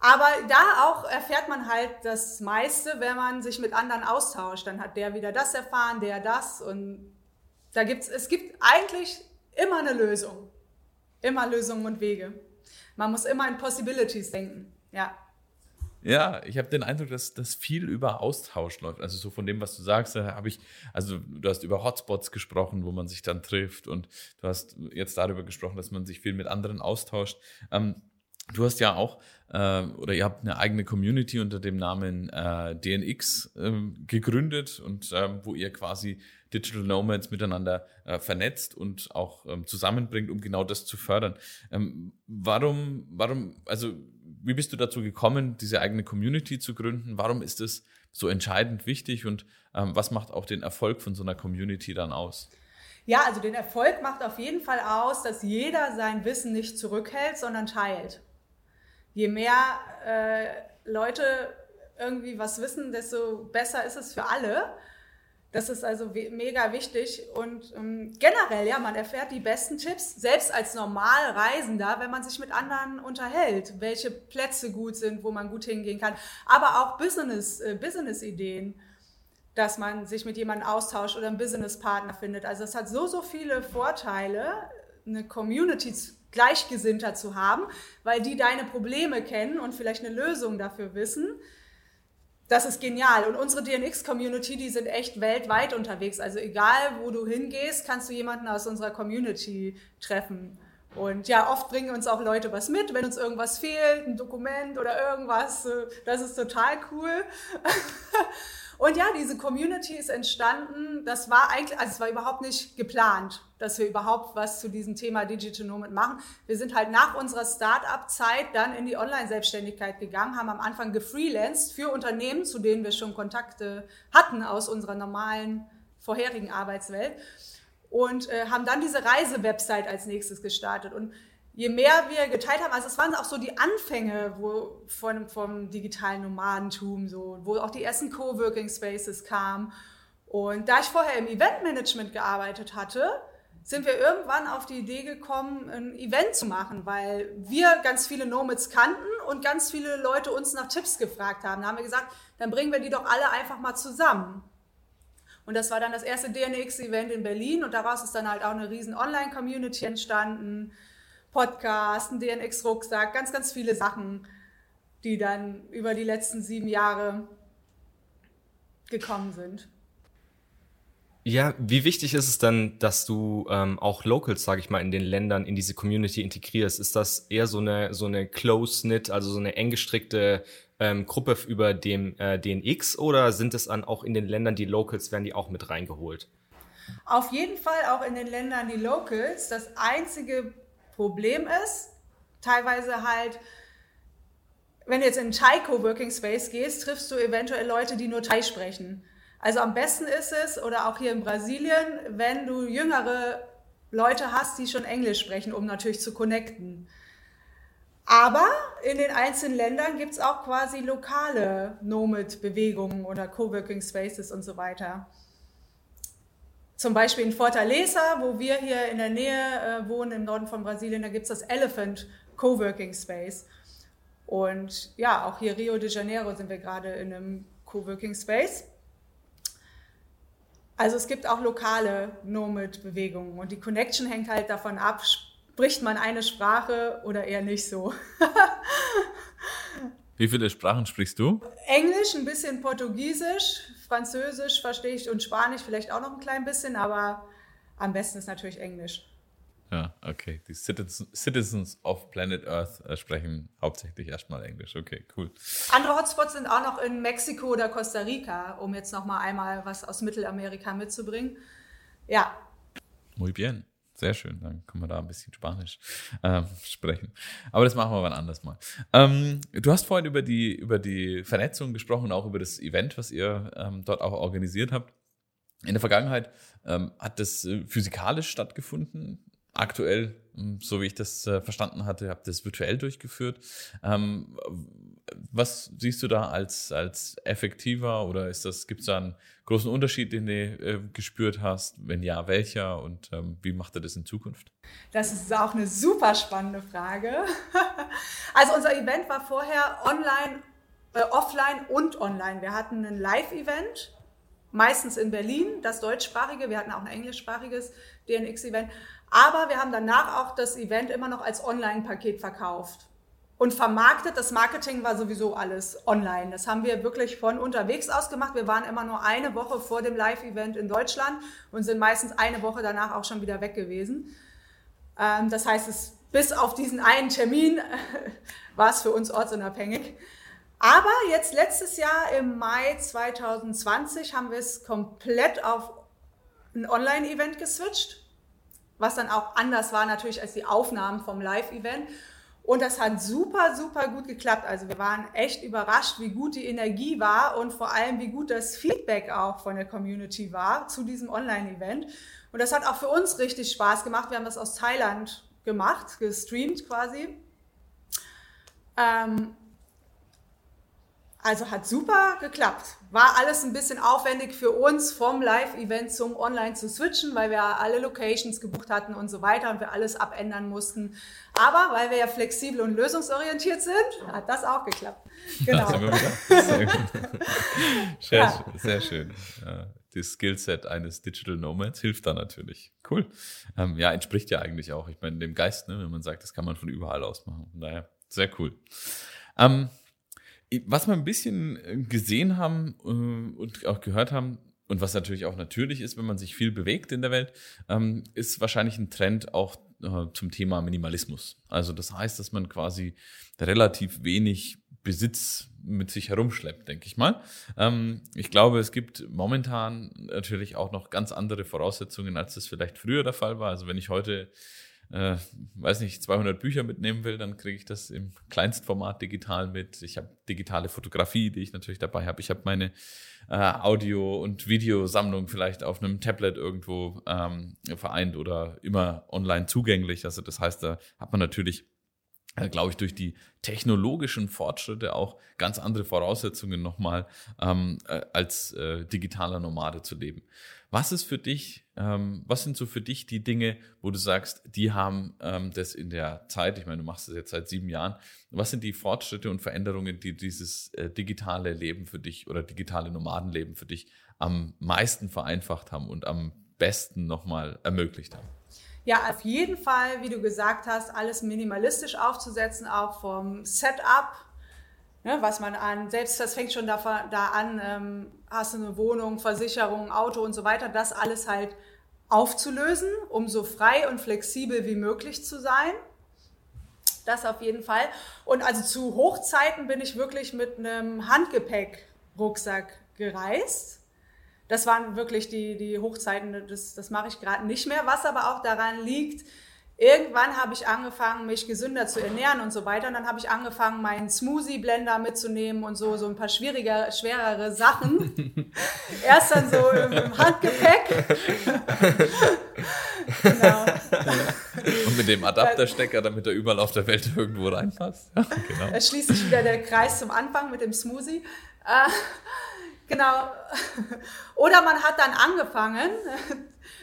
Aber da auch erfährt man halt das meiste, wenn man sich mit anderen austauscht. Dann hat der wieder das erfahren, der das. Und da gibt's, es gibt eigentlich immer eine Lösung. Immer Lösungen und Wege. Man muss immer in Possibilities denken. Ja. Ja, ich habe den Eindruck, dass das viel über Austausch läuft. Also so von dem, was du sagst, habe ich, also du hast über Hotspots gesprochen, wo man sich dann trifft und du hast jetzt darüber gesprochen, dass man sich viel mit anderen austauscht. Ähm, Du hast ja auch, äh, oder ihr habt eine eigene Community unter dem Namen äh, DNX äh, gegründet und äh, wo ihr quasi Digital Nomads miteinander äh, vernetzt und auch ähm, zusammenbringt, um genau das zu fördern. Ähm, warum, warum, also wie bist du dazu gekommen, diese eigene Community zu gründen? Warum ist es so entscheidend wichtig und ähm, was macht auch den Erfolg von so einer Community dann aus? Ja, also den Erfolg macht auf jeden Fall aus, dass jeder sein Wissen nicht zurückhält, sondern teilt je mehr äh, Leute irgendwie was wissen, desto besser ist es für alle. Das ist also mega wichtig und ähm, generell, ja, man erfährt die besten Tipps, selbst als Normalreisender, wenn man sich mit anderen unterhält, welche Plätze gut sind, wo man gut hingehen kann, aber auch Business, äh, Business-Ideen, dass man sich mit jemandem austauscht oder einen Businesspartner findet. Also es hat so, so viele Vorteile, eine Community zu Gleichgesinnter zu haben, weil die deine Probleme kennen und vielleicht eine Lösung dafür wissen. Das ist genial. Und unsere DNX-Community, die sind echt weltweit unterwegs. Also egal, wo du hingehst, kannst du jemanden aus unserer Community treffen. Und ja, oft bringen uns auch Leute was mit, wenn uns irgendwas fehlt, ein Dokument oder irgendwas. Das ist total cool. Und ja, diese Community ist entstanden. Das war eigentlich, also es war überhaupt nicht geplant, dass wir überhaupt was zu diesem Thema Digital Nomad machen. Wir sind halt nach unserer Start-up-Zeit dann in die Online-Selbstständigkeit gegangen, haben am Anfang gefreelanced für Unternehmen, zu denen wir schon Kontakte hatten aus unserer normalen vorherigen Arbeitswelt und äh, haben dann diese Reise-Website als nächstes gestartet. Und je mehr wir geteilt haben, also es waren auch so die Anfänge wo, von, vom digitalen Nomadentum, so, wo auch die ersten Coworking Spaces kamen. Und da ich vorher im Eventmanagement gearbeitet hatte, sind wir irgendwann auf die Idee gekommen, ein Event zu machen, weil wir ganz viele Nomads kannten und ganz viele Leute uns nach Tipps gefragt haben. Da haben wir gesagt, dann bringen wir die doch alle einfach mal zusammen. Und das war dann das erste DNX-Event in Berlin und daraus ist dann halt auch eine riesen Online-Community entstanden. Podcast, ein DNX-Rucksack, ganz, ganz viele Sachen. die dann über die letzten sieben Jahre gekommen sind. Ja, wie wichtig ist es dann, dass du ähm, auch Locals, sage ich mal, in den Ländern in diese Community integrierst? Ist das eher so eine so eine close-knit, also so eine eng gestrickte ähm, Gruppe über dem äh, DNX oder sind es dann auch in den Ländern die Locals, werden die auch mit reingeholt? Auf jeden Fall auch in den Ländern die Locals. Das einzige Problem ist, teilweise halt, wenn du jetzt in einen Thai Coworking Space gehst, triffst du eventuell Leute, die nur Thai sprechen. Also am besten ist es, oder auch hier in Brasilien, wenn du jüngere Leute hast, die schon Englisch sprechen, um natürlich zu connecten. Aber in den einzelnen Ländern gibt es auch quasi lokale Nomad-Bewegungen oder Coworking Spaces und so weiter. Zum Beispiel in Fortaleza, wo wir hier in der Nähe äh, wohnen, im Norden von Brasilien, da gibt es das Elephant Coworking Space. Und ja, auch hier Rio de Janeiro sind wir gerade in einem Coworking Space. Also es gibt auch lokale Nomad-Bewegungen und die Connection hängt halt davon ab, spricht man eine Sprache oder eher nicht so. Wie viele Sprachen sprichst du? Englisch, ein bisschen Portugiesisch, Französisch verstehe ich und Spanisch vielleicht auch noch ein klein bisschen, aber am besten ist natürlich Englisch. Ja, okay. Die Citizens of Planet Earth äh, sprechen hauptsächlich erstmal Englisch. Okay, cool. Andere Hotspots sind auch noch in Mexiko oder Costa Rica, um jetzt noch mal einmal was aus Mittelamerika mitzubringen. Ja. Muy bien. Sehr schön, dann können wir da ein bisschen Spanisch äh, sprechen. Aber das machen wir wann anders mal. Ähm, du hast vorhin über die, über die Vernetzung gesprochen, auch über das Event, was ihr ähm, dort auch organisiert habt. In der Vergangenheit ähm, hat das äh, physikalisch stattgefunden aktuell, hm, so wie ich das äh, verstanden hatte, habt ihr das virtuell durchgeführt. Ähm, was siehst du da als, als effektiver oder gibt es da einen großen Unterschied, den du äh, gespürt hast? Wenn ja, welcher und ähm, wie macht ihr das in Zukunft? Das ist auch eine super spannende Frage. also unser Event war vorher online, äh, offline und online. Wir hatten ein Live-Event, meistens in Berlin, das deutschsprachige. Wir hatten auch ein englischsprachiges DNX-Event. Aber wir haben danach auch das Event immer noch als Online-Paket verkauft und vermarktet. Das Marketing war sowieso alles online. Das haben wir wirklich von unterwegs aus gemacht. Wir waren immer nur eine Woche vor dem Live-Event in Deutschland und sind meistens eine Woche danach auch schon wieder weg gewesen. Ähm, das heißt, es, bis auf diesen einen Termin war es für uns ortsunabhängig. Aber jetzt letztes Jahr im Mai 2020 haben wir es komplett auf ein Online-Event geswitcht was dann auch anders war natürlich als die Aufnahmen vom Live-Event. Und das hat super, super gut geklappt. Also wir waren echt überrascht, wie gut die Energie war und vor allem, wie gut das Feedback auch von der Community war zu diesem Online-Event. Und das hat auch für uns richtig Spaß gemacht. Wir haben das aus Thailand gemacht, gestreamt quasi. Ähm, also hat super geklappt. War alles ein bisschen aufwendig für uns vom Live-Event zum Online zu switchen, weil wir alle Locations gebucht hatten und so weiter und wir alles abändern mussten. Aber weil wir ja flexibel und lösungsorientiert sind, hat das auch geklappt. Genau. sehr, sehr, ja. sehr schön. Das Skillset eines Digital Nomads hilft da natürlich. Cool. Ähm, ja, entspricht ja eigentlich auch, ich meine, dem Geist, ne, wenn man sagt, das kann man von überall aus machen. Von daher, sehr cool. Ähm, was wir ein bisschen äh, gesehen haben äh, und auch gehört haben, und was natürlich auch natürlich ist, wenn man sich viel bewegt in der Welt, ähm, ist wahrscheinlich ein Trend auch äh, zum Thema Minimalismus. Also das heißt, dass man quasi relativ wenig Besitz mit sich herumschleppt, denke ich mal. Ähm, ich glaube, es gibt momentan natürlich auch noch ganz andere Voraussetzungen, als das vielleicht früher der Fall war. Also wenn ich heute äh, weiß nicht, 200 Bücher mitnehmen will, dann kriege ich das im Kleinstformat digital mit. Ich habe digitale Fotografie, die ich natürlich dabei habe. Ich habe meine äh, Audio- und Videosammlung vielleicht auf einem Tablet irgendwo ähm, vereint oder immer online zugänglich. Also das heißt, da hat man natürlich äh, glaube ich, durch die technologischen Fortschritte auch ganz andere Voraussetzungen nochmal ähm, äh, als äh, digitaler Nomade zu leben. Was ist für dich, ähm, was sind so für dich die Dinge, wo du sagst, die haben ähm, das in der Zeit, ich meine, du machst das jetzt seit sieben Jahren, was sind die Fortschritte und Veränderungen, die dieses äh, digitale Leben für dich oder digitale Nomadenleben für dich am meisten vereinfacht haben und am besten nochmal ermöglicht haben? Ja, auf jeden Fall, wie du gesagt hast, alles minimalistisch aufzusetzen, auch vom Setup Ne, was man an, selbst das fängt schon da, da an, ähm, hast du eine Wohnung, Versicherung, Auto und so weiter, das alles halt aufzulösen, um so frei und flexibel wie möglich zu sein. Das auf jeden Fall. Und also zu Hochzeiten bin ich wirklich mit einem Handgepäck-Rucksack gereist. Das waren wirklich die, die Hochzeiten, das, das mache ich gerade nicht mehr, was aber auch daran liegt, Irgendwann habe ich angefangen, mich gesünder zu ernähren und so weiter. Und dann habe ich angefangen, meinen Smoothie-Blender mitzunehmen und so, so ein paar schwieriger, schwerere Sachen. Erst dann so im Handgepäck. genau. Und mit dem Adapterstecker, damit er überall auf der Welt irgendwo reinpasst. Ja, genau. Da schließt sich wieder der Kreis zum Anfang mit dem Smoothie. Äh, genau. Oder man hat dann angefangen,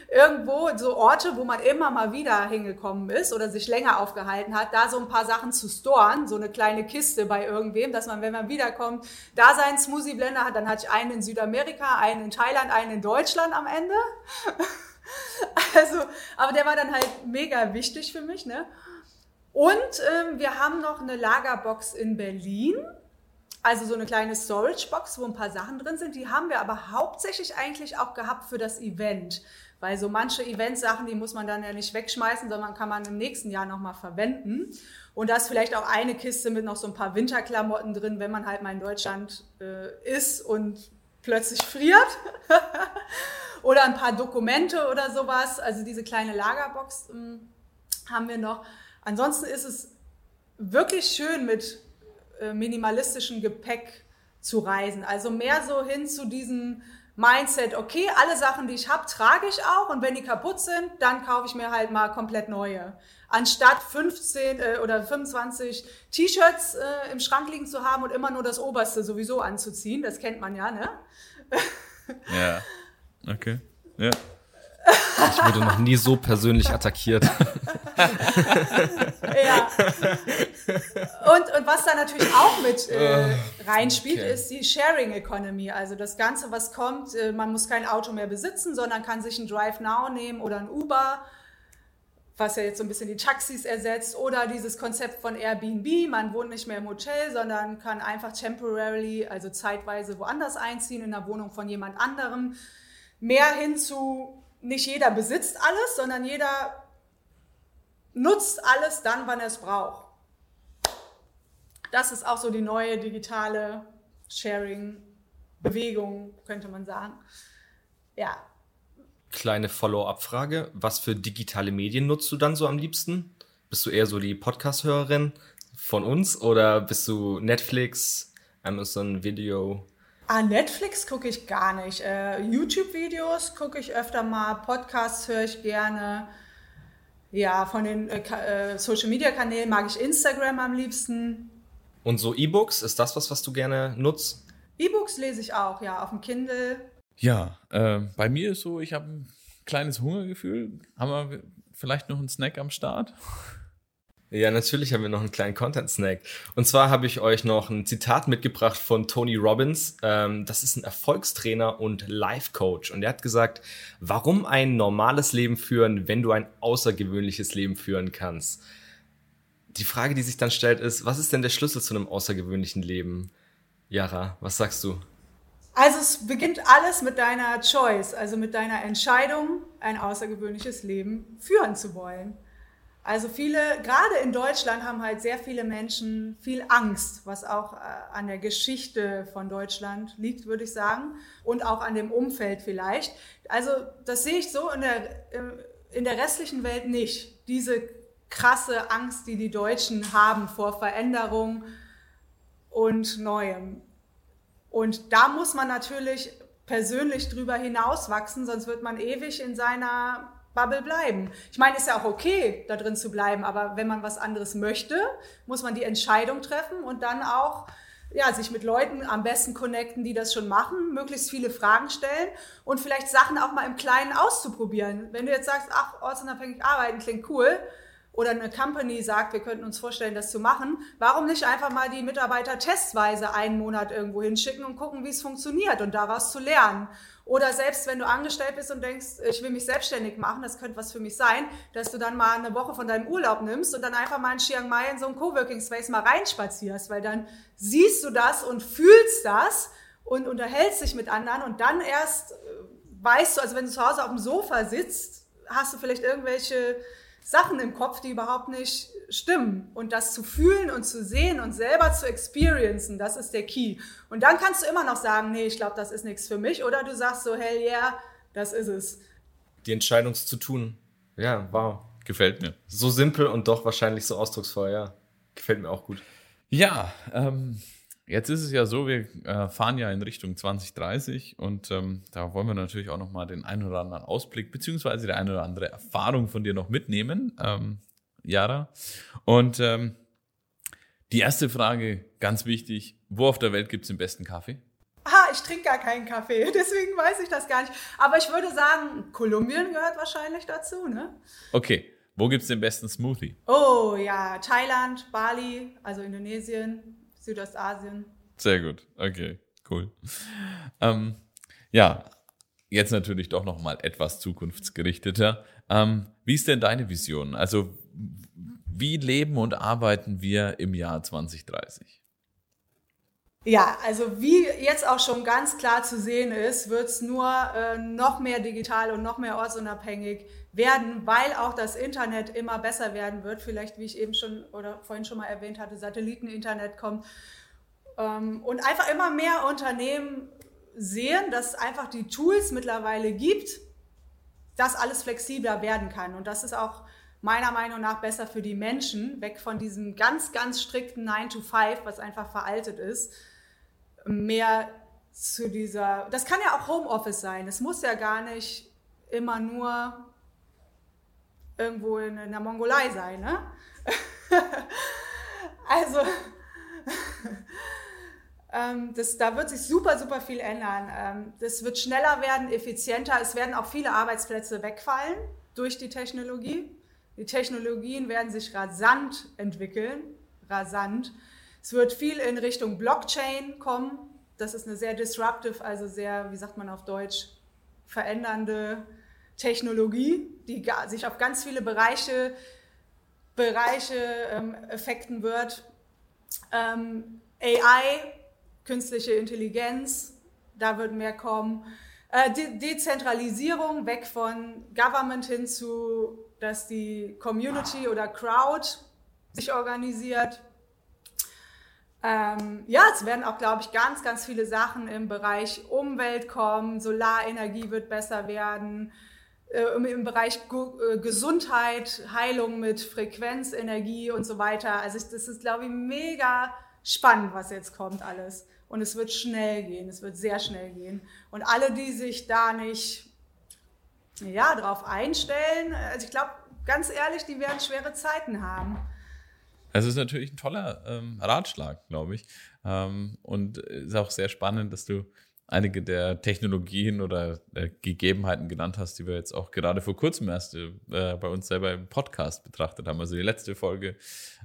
irgendwo so Orte, wo man immer mal wieder hingekommen ist oder sich länger aufgehalten hat, da so ein paar Sachen zu storen, so eine kleine Kiste bei irgendwem, dass man, wenn man wiederkommt, da seinen Smoothie Blender hat. Dann hatte ich einen in Südamerika, einen in Thailand, einen in Deutschland am Ende. also, aber der war dann halt mega wichtig für mich, ne? Und ähm, wir haben noch eine Lagerbox in Berlin. Also so eine kleine Storage-Box, wo ein paar Sachen drin sind. Die haben wir aber hauptsächlich eigentlich auch gehabt für das Event. Weil so manche Eventsachen, die muss man dann ja nicht wegschmeißen, sondern kann man im nächsten Jahr nochmal verwenden. Und da ist vielleicht auch eine Kiste mit noch so ein paar Winterklamotten drin, wenn man halt mal in Deutschland äh, ist und plötzlich friert. oder ein paar Dokumente oder sowas. Also diese kleine Lagerbox äh, haben wir noch. Ansonsten ist es wirklich schön mit äh, minimalistischem Gepäck zu reisen. Also mehr so hin zu diesen Mindset, okay, alle Sachen, die ich habe, trage ich auch und wenn die kaputt sind, dann kaufe ich mir halt mal komplett neue. Anstatt 15 äh, oder 25 T-Shirts äh, im Schrank liegen zu haben und immer nur das Oberste sowieso anzuziehen, das kennt man ja, ne? ja, okay, ja. Ich wurde noch nie so persönlich attackiert. ja. Und, und was da natürlich auch mit äh, reinspielt, okay. ist die Sharing Economy. Also das Ganze, was kommt, äh, man muss kein Auto mehr besitzen, sondern kann sich ein Drive Now nehmen oder ein Uber, was ja jetzt so ein bisschen die Taxis ersetzt, oder dieses Konzept von Airbnb, man wohnt nicht mehr im Hotel, sondern kann einfach temporarily, also zeitweise woanders einziehen, in der Wohnung von jemand anderem. Mehr hin zu nicht jeder besitzt alles, sondern jeder nutzt alles dann, wann er es braucht. Das ist auch so die neue digitale Sharing-Bewegung, könnte man sagen. Ja. Kleine Follow-up-Frage. Was für digitale Medien nutzt du dann so am liebsten? Bist du eher so die Podcast-Hörerin von uns oder bist du Netflix, Amazon Video? Ah, Netflix gucke ich gar nicht. Äh, YouTube-Videos gucke ich öfter mal, Podcasts höre ich gerne. Ja, von den äh, äh, Social-Media-Kanälen mag ich Instagram am liebsten. Und so E-Books, ist das was, was du gerne nutzt? E-Books lese ich auch, ja, auf dem Kindle. Ja, äh, bei mir ist so, ich habe ein kleines Hungergefühl. Haben wir vielleicht noch einen Snack am Start? Ja, natürlich haben wir noch einen kleinen Content-Snack. Und zwar habe ich euch noch ein Zitat mitgebracht von Tony Robbins. Ähm, das ist ein Erfolgstrainer und Life-Coach. Und er hat gesagt, warum ein normales Leben führen, wenn du ein außergewöhnliches Leben führen kannst? Die Frage, die sich dann stellt, ist, was ist denn der Schlüssel zu einem außergewöhnlichen Leben? Yara, was sagst du? Also es beginnt alles mit deiner Choice, also mit deiner Entscheidung, ein außergewöhnliches Leben führen zu wollen. Also viele, gerade in Deutschland haben halt sehr viele Menschen viel Angst, was auch äh, an der Geschichte von Deutschland liegt, würde ich sagen, und auch an dem Umfeld vielleicht. Also das sehe ich so in der, in der restlichen Welt nicht. Diese krasse Angst, die die Deutschen haben vor Veränderung und Neuem. Und da muss man natürlich persönlich drüber hinauswachsen, sonst wird man ewig in seiner Bubble bleiben. Ich meine, ist ja auch okay, da drin zu bleiben, aber wenn man was anderes möchte, muss man die Entscheidung treffen und dann auch ja, sich mit Leuten am besten connecten, die das schon machen, möglichst viele Fragen stellen und vielleicht Sachen auch mal im Kleinen auszuprobieren. Wenn du jetzt sagst, ach, ortsunabhängig arbeiten klingt cool, oder eine Company sagt, wir könnten uns vorstellen, das zu machen, warum nicht einfach mal die Mitarbeiter testweise einen Monat irgendwo hinschicken und gucken, wie es funktioniert und daraus zu lernen. Oder selbst wenn du angestellt bist und denkst, ich will mich selbstständig machen, das könnte was für mich sein, dass du dann mal eine Woche von deinem Urlaub nimmst und dann einfach mal in Chiang Mai in so einen Coworking Space mal reinspazierst, weil dann siehst du das und fühlst das und unterhältst dich mit anderen und dann erst äh, weißt du, also wenn du zu Hause auf dem Sofa sitzt, hast du vielleicht irgendwelche Sachen im Kopf, die überhaupt nicht stimmen. Und das zu fühlen und zu sehen und selber zu experiencen, das ist der Key. Und dann kannst du immer noch sagen, nee, ich glaube, das ist nichts für mich. Oder du sagst so, hell yeah, das ist es. Die Entscheidung zu tun. Ja, wow. Gefällt mir. So simpel und doch wahrscheinlich so ausdrucksvoll, ja. Gefällt mir auch gut. Ja, ähm, Jetzt ist es ja so, wir äh, fahren ja in Richtung 2030 und ähm, da wollen wir natürlich auch nochmal den einen oder anderen Ausblick beziehungsweise die eine oder andere Erfahrung von dir noch mitnehmen, ähm, Jara. Und ähm, die erste Frage, ganz wichtig, wo auf der Welt gibt es den besten Kaffee? Ah, ich trinke gar keinen Kaffee, deswegen weiß ich das gar nicht. Aber ich würde sagen, Kolumbien gehört wahrscheinlich dazu, ne? Okay, wo gibt es den besten Smoothie? Oh ja, Thailand, Bali, also Indonesien, Südostasien. Sehr gut, okay, cool. Ähm, ja, jetzt natürlich doch noch mal etwas zukunftsgerichteter. Ähm, wie ist denn deine Vision? Also wie leben und arbeiten wir im Jahr 2030? Ja, also wie jetzt auch schon ganz klar zu sehen ist, wird es nur äh, noch mehr digital und noch mehr ortsunabhängig werden, weil auch das Internet immer besser werden wird. Vielleicht, wie ich eben schon oder vorhin schon mal erwähnt hatte, Satelliteninternet kommt. Ähm, und einfach immer mehr Unternehmen sehen, dass es einfach die Tools mittlerweile gibt, dass alles flexibler werden kann. Und das ist auch meiner Meinung nach besser für die Menschen, weg von diesem ganz, ganz strikten 9 to 5, was einfach veraltet ist, mehr zu dieser, das kann ja auch Homeoffice sein. Es muss ja gar nicht immer nur irgendwo in, in der Mongolei sein. Ne? also, ähm, das, da wird sich super, super viel ändern. Ähm, das wird schneller werden, effizienter. Es werden auch viele Arbeitsplätze wegfallen durch die Technologie. Die Technologien werden sich rasant entwickeln, rasant. Es wird viel in Richtung Blockchain kommen. Das ist eine sehr disruptive, also sehr, wie sagt man auf Deutsch, verändernde Technologie, die sich auf ganz viele Bereiche, Bereiche ähm, effekten wird. Ähm, AI, künstliche Intelligenz, da wird mehr kommen. Äh, De Dezentralisierung, weg von Government hin zu, dass die Community oder Crowd sich organisiert. Ähm, ja, es werden auch, glaube ich, ganz, ganz viele Sachen im Bereich Umwelt kommen. Solarenergie wird besser werden äh, im Bereich äh, Gesundheit, Heilung mit Frequenz, Energie und so weiter. Also das ist, glaube ich, mega spannend, was jetzt kommt alles. Und es wird schnell gehen, es wird sehr schnell gehen. Und alle, die sich da nicht ja, darauf einstellen, also ich glaube, ganz ehrlich, die werden schwere Zeiten haben. Es ist natürlich ein toller ähm, Ratschlag, glaube ich. Ähm, und ist auch sehr spannend, dass du einige der Technologien oder äh, Gegebenheiten genannt hast, die wir jetzt auch gerade vor kurzem erst äh, bei uns selber im Podcast betrachtet haben. Also die letzte Folge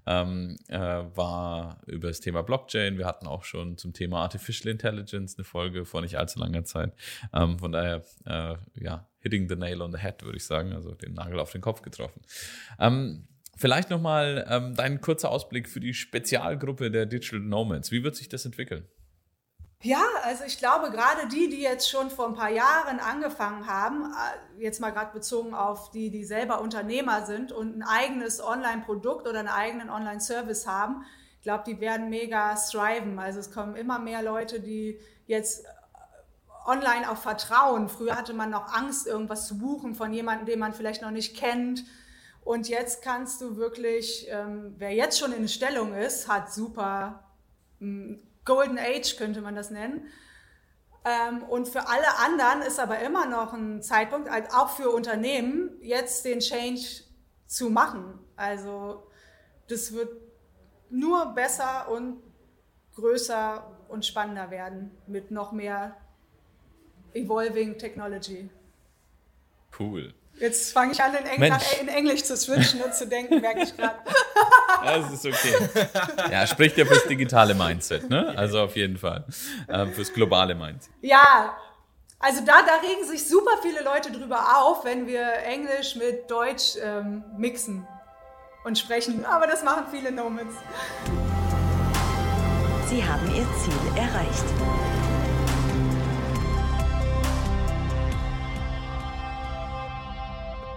ähm, äh, war über das Thema Blockchain. Wir hatten auch schon zum Thema Artificial Intelligence eine Folge vor nicht allzu langer Zeit. Ähm, von daher, äh, ja, hitting the nail on the head, würde ich sagen, also den Nagel auf den Kopf getroffen. Ähm, Vielleicht nochmal ähm, dein kurzer Ausblick für die Spezialgruppe der Digital Nomads. Wie wird sich das entwickeln? Ja, also ich glaube, gerade die, die jetzt schon vor ein paar Jahren angefangen haben, äh, jetzt mal gerade bezogen auf die, die selber Unternehmer sind und ein eigenes Online-Produkt oder einen eigenen Online-Service haben, ich glaube, die werden mega thriven. Also es kommen immer mehr Leute, die jetzt äh, online auch vertrauen. Früher hatte man noch Angst, irgendwas zu buchen von jemandem, den man vielleicht noch nicht kennt. Und jetzt kannst du wirklich, ähm, wer jetzt schon in Stellung ist, hat super mh, Golden Age könnte man das nennen. Ähm, und für alle anderen ist aber immer noch ein Zeitpunkt, auch für Unternehmen, jetzt den Change zu machen. Also das wird nur besser und größer und spannender werden mit noch mehr Evolving Technology. Cool. Jetzt fange ich an, in, Eng in, Englisch zu switchen und zu denken, merke ich gerade. Das ist okay. Ja, spricht ja fürs digitale Mindset, ne? Also auf jeden Fall. Ähm, fürs globale Mindset. Ja, Also da, da regen sich super viele Leute drüber auf, wenn wir Englisch mit Deutsch ähm, mixen und sprechen. Aber das machen viele Nomads. Sie haben Ihr Ziel erreicht.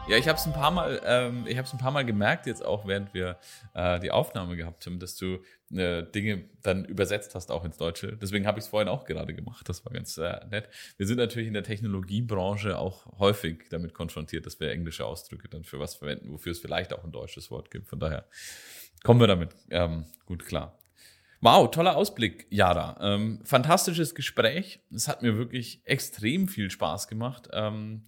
Ja, ich habe es ein paar Mal, ähm, ich habe ein paar Mal gemerkt jetzt auch, während wir äh, die Aufnahme gehabt haben, dass du äh, Dinge dann übersetzt hast auch ins Deutsche. Deswegen habe ich es vorhin auch gerade gemacht. Das war ganz äh, nett. Wir sind natürlich in der Technologiebranche auch häufig damit konfrontiert, dass wir englische Ausdrücke dann für was verwenden, wofür es vielleicht auch ein deutsches Wort gibt. Von daher kommen wir damit ähm, gut klar. Wow, toller Ausblick, Jara. Ähm, fantastisches Gespräch. Es hat mir wirklich extrem viel Spaß gemacht. Ähm,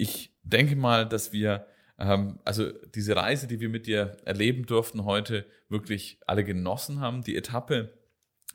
ich denke mal, dass wir ähm, also diese Reise, die wir mit dir erleben durften heute, wirklich alle genossen haben. Die Etappe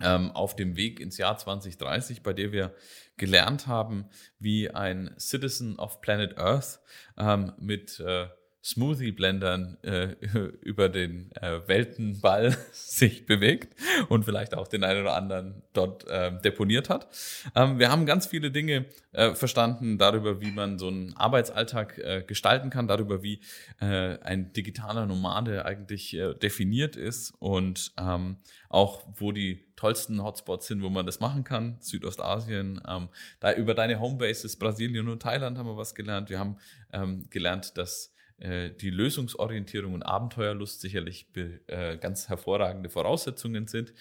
ähm, auf dem Weg ins Jahr 2030, bei der wir gelernt haben, wie ein Citizen of Planet Earth ähm, mit äh, Smoothie-Blendern äh, über den äh, Weltenball sich bewegt und vielleicht auch den einen oder anderen dort äh, deponiert hat. Ähm, wir haben ganz viele Dinge äh, verstanden darüber, wie man so einen Arbeitsalltag äh, gestalten kann, darüber, wie äh, ein digitaler Nomade eigentlich definiert ist und ähm, auch, wo die tollsten Hotspots sind, wo man das machen kann. Südostasien, ähm, da über deine Homebases Brasilien und Thailand haben wir was gelernt. Wir haben ähm, gelernt, dass äh, die Lösungsorientierung und Abenteuerlust sicherlich äh, ganz hervorragende Voraussetzungen sind.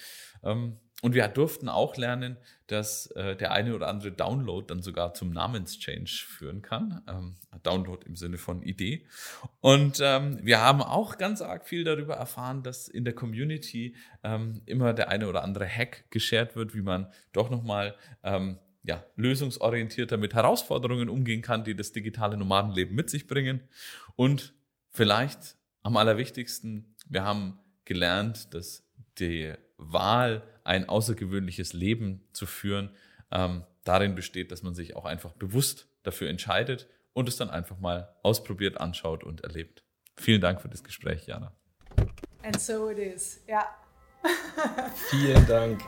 Ähm, und wir durften auch lernen, dass äh, der eine oder andere Download dann sogar zum Namenschange führen kann. Ähm, Download im Sinne von Idee. Und ähm, wir haben auch ganz arg viel darüber erfahren, dass in der Community immer der eine oder andere Hack geshared wird, wie man doch nochmal ja, lösungsorientierter mit Herausforderungen umgehen kann, die das digitale Nomadenleben mit sich bringen. Und vielleicht am allerwichtigsten, wir haben gelernt, dass die Wahl, ein außergewöhnliches Leben zu führen, ähm, darin besteht, dass man sich auch einfach bewusst dafür entscheidet und es dann einfach mal ausprobiert, anschaut und erlebt. Vielen Dank für das Gespräch, Jana. And so it is. Ja. Vielen Dank.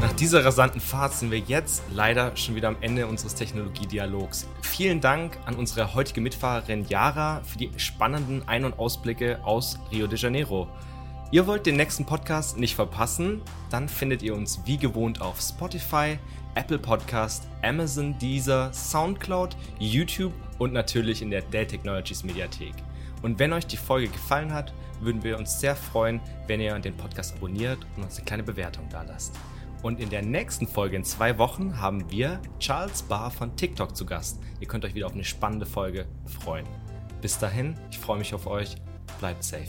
Nach dieser rasanten Fahrt sind wir jetzt leider schon wieder am Ende unseres Technologiedialogs. Vielen Dank an unsere heutige Mitfahrerin Yara für die spannenden Ein- und Ausblicke aus Rio de Janeiro. Ihr wollt den nächsten Podcast nicht verpassen? Dann findet ihr uns wie gewohnt auf Spotify, Apple Podcast, Amazon, Deezer, Soundcloud, YouTube und natürlich in der Dell Technologies Mediathek. Und wenn euch die Folge gefallen hat, würden wir uns sehr freuen, wenn ihr den Podcast abonniert und uns eine kleine Bewertung da lasst. Und in der nächsten Folge in zwei Wochen haben wir Charles Barr von TikTok zu Gast. Ihr könnt euch wieder auf eine spannende Folge freuen. Bis dahin, ich freue mich auf euch. Bleibt safe.